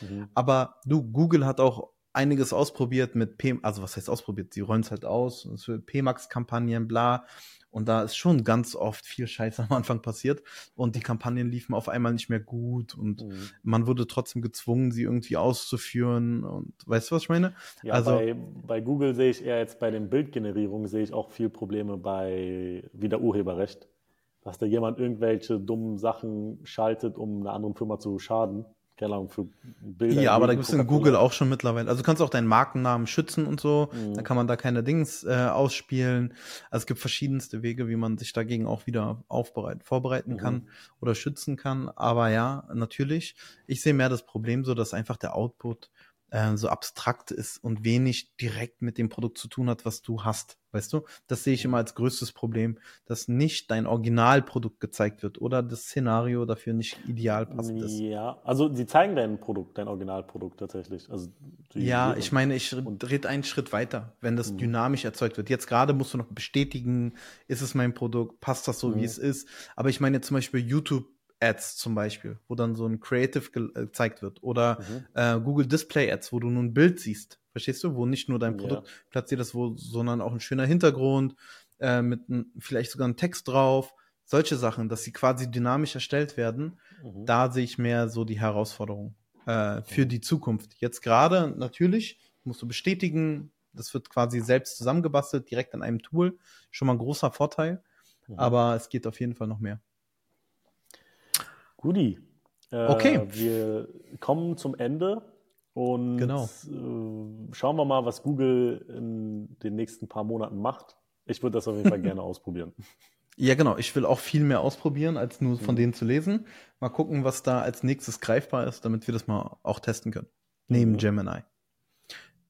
Mhm. Aber du, Google hat auch einiges ausprobiert mit P, also was heißt ausprobiert? Sie rollen es halt aus, PMAX-Kampagnen, bla. Und da ist schon ganz oft viel Scheiß am Anfang passiert und die Kampagnen liefen auf einmal nicht mehr gut und mhm. man wurde trotzdem gezwungen, sie irgendwie auszuführen und weißt du, was ich meine? Ja, also bei, bei Google sehe ich eher jetzt bei den Bildgenerierungen sehe ich auch viel Probleme bei wieder Urheberrecht, dass da jemand irgendwelche dummen Sachen schaltet, um einer anderen Firma zu schaden keine Ahnung, für Bilder. Ja, aber da gibt es in Google auch schon mittlerweile. Also du kannst auch deinen Markennamen schützen und so. Mhm. Da kann man da keine Dings äh, ausspielen. Also es gibt verschiedenste Wege, wie man sich dagegen auch wieder aufbereiten, vorbereiten mhm. kann oder schützen kann. Aber ja, natürlich. Ich sehe mehr das Problem so, dass einfach der Output äh, so abstrakt ist und wenig direkt mit dem Produkt zu tun hat, was du hast. Weißt du? Das sehe ich immer als größtes Problem, dass nicht dein Originalprodukt gezeigt wird oder das Szenario dafür nicht ideal passt ist. Ja, also sie zeigen dein Produkt, dein Originalprodukt tatsächlich. Also ja, ich meine, ich rede einen Schritt weiter, wenn das mhm. dynamisch erzeugt wird. Jetzt gerade musst du noch bestätigen, ist es mein Produkt, passt das so, mhm. wie es ist. Aber ich meine zum Beispiel YouTube Ads zum Beispiel, wo dann so ein Creative äh, gezeigt wird. Oder mhm. äh, Google Display Ads, wo du nur ein Bild siehst. Verstehst du? Wo nicht nur dein Produkt ja. platziert ist, wo, sondern auch ein schöner Hintergrund, äh, mit ein, vielleicht sogar ein Text drauf. Solche Sachen, dass sie quasi dynamisch erstellt werden. Mhm. Da sehe ich mehr so die Herausforderung äh, für mhm. die Zukunft. Jetzt gerade natürlich musst du bestätigen, das wird quasi selbst zusammengebastelt, direkt an einem Tool. Schon mal ein großer Vorteil. Mhm. Aber es geht auf jeden Fall noch mehr. Guti. Äh, okay. Wir kommen zum Ende und genau. äh, schauen wir mal, was Google in den nächsten paar Monaten macht. Ich würde das auf jeden Fall gerne ausprobieren. Ja, genau. Ich will auch viel mehr ausprobieren, als nur von mhm. denen zu lesen. Mal gucken, was da als nächstes greifbar ist, damit wir das mal auch testen können. Neben mhm. Gemini.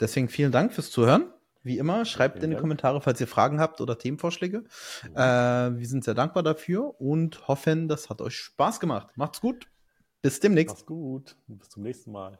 Deswegen vielen Dank fürs Zuhören. Wie immer, schreibt in die Kommentare, falls ihr Fragen habt oder Themenvorschläge. Äh, wir sind sehr dankbar dafür und hoffen, das hat euch Spaß gemacht. Macht's gut. Bis demnächst. Macht's gut. Bis zum nächsten Mal.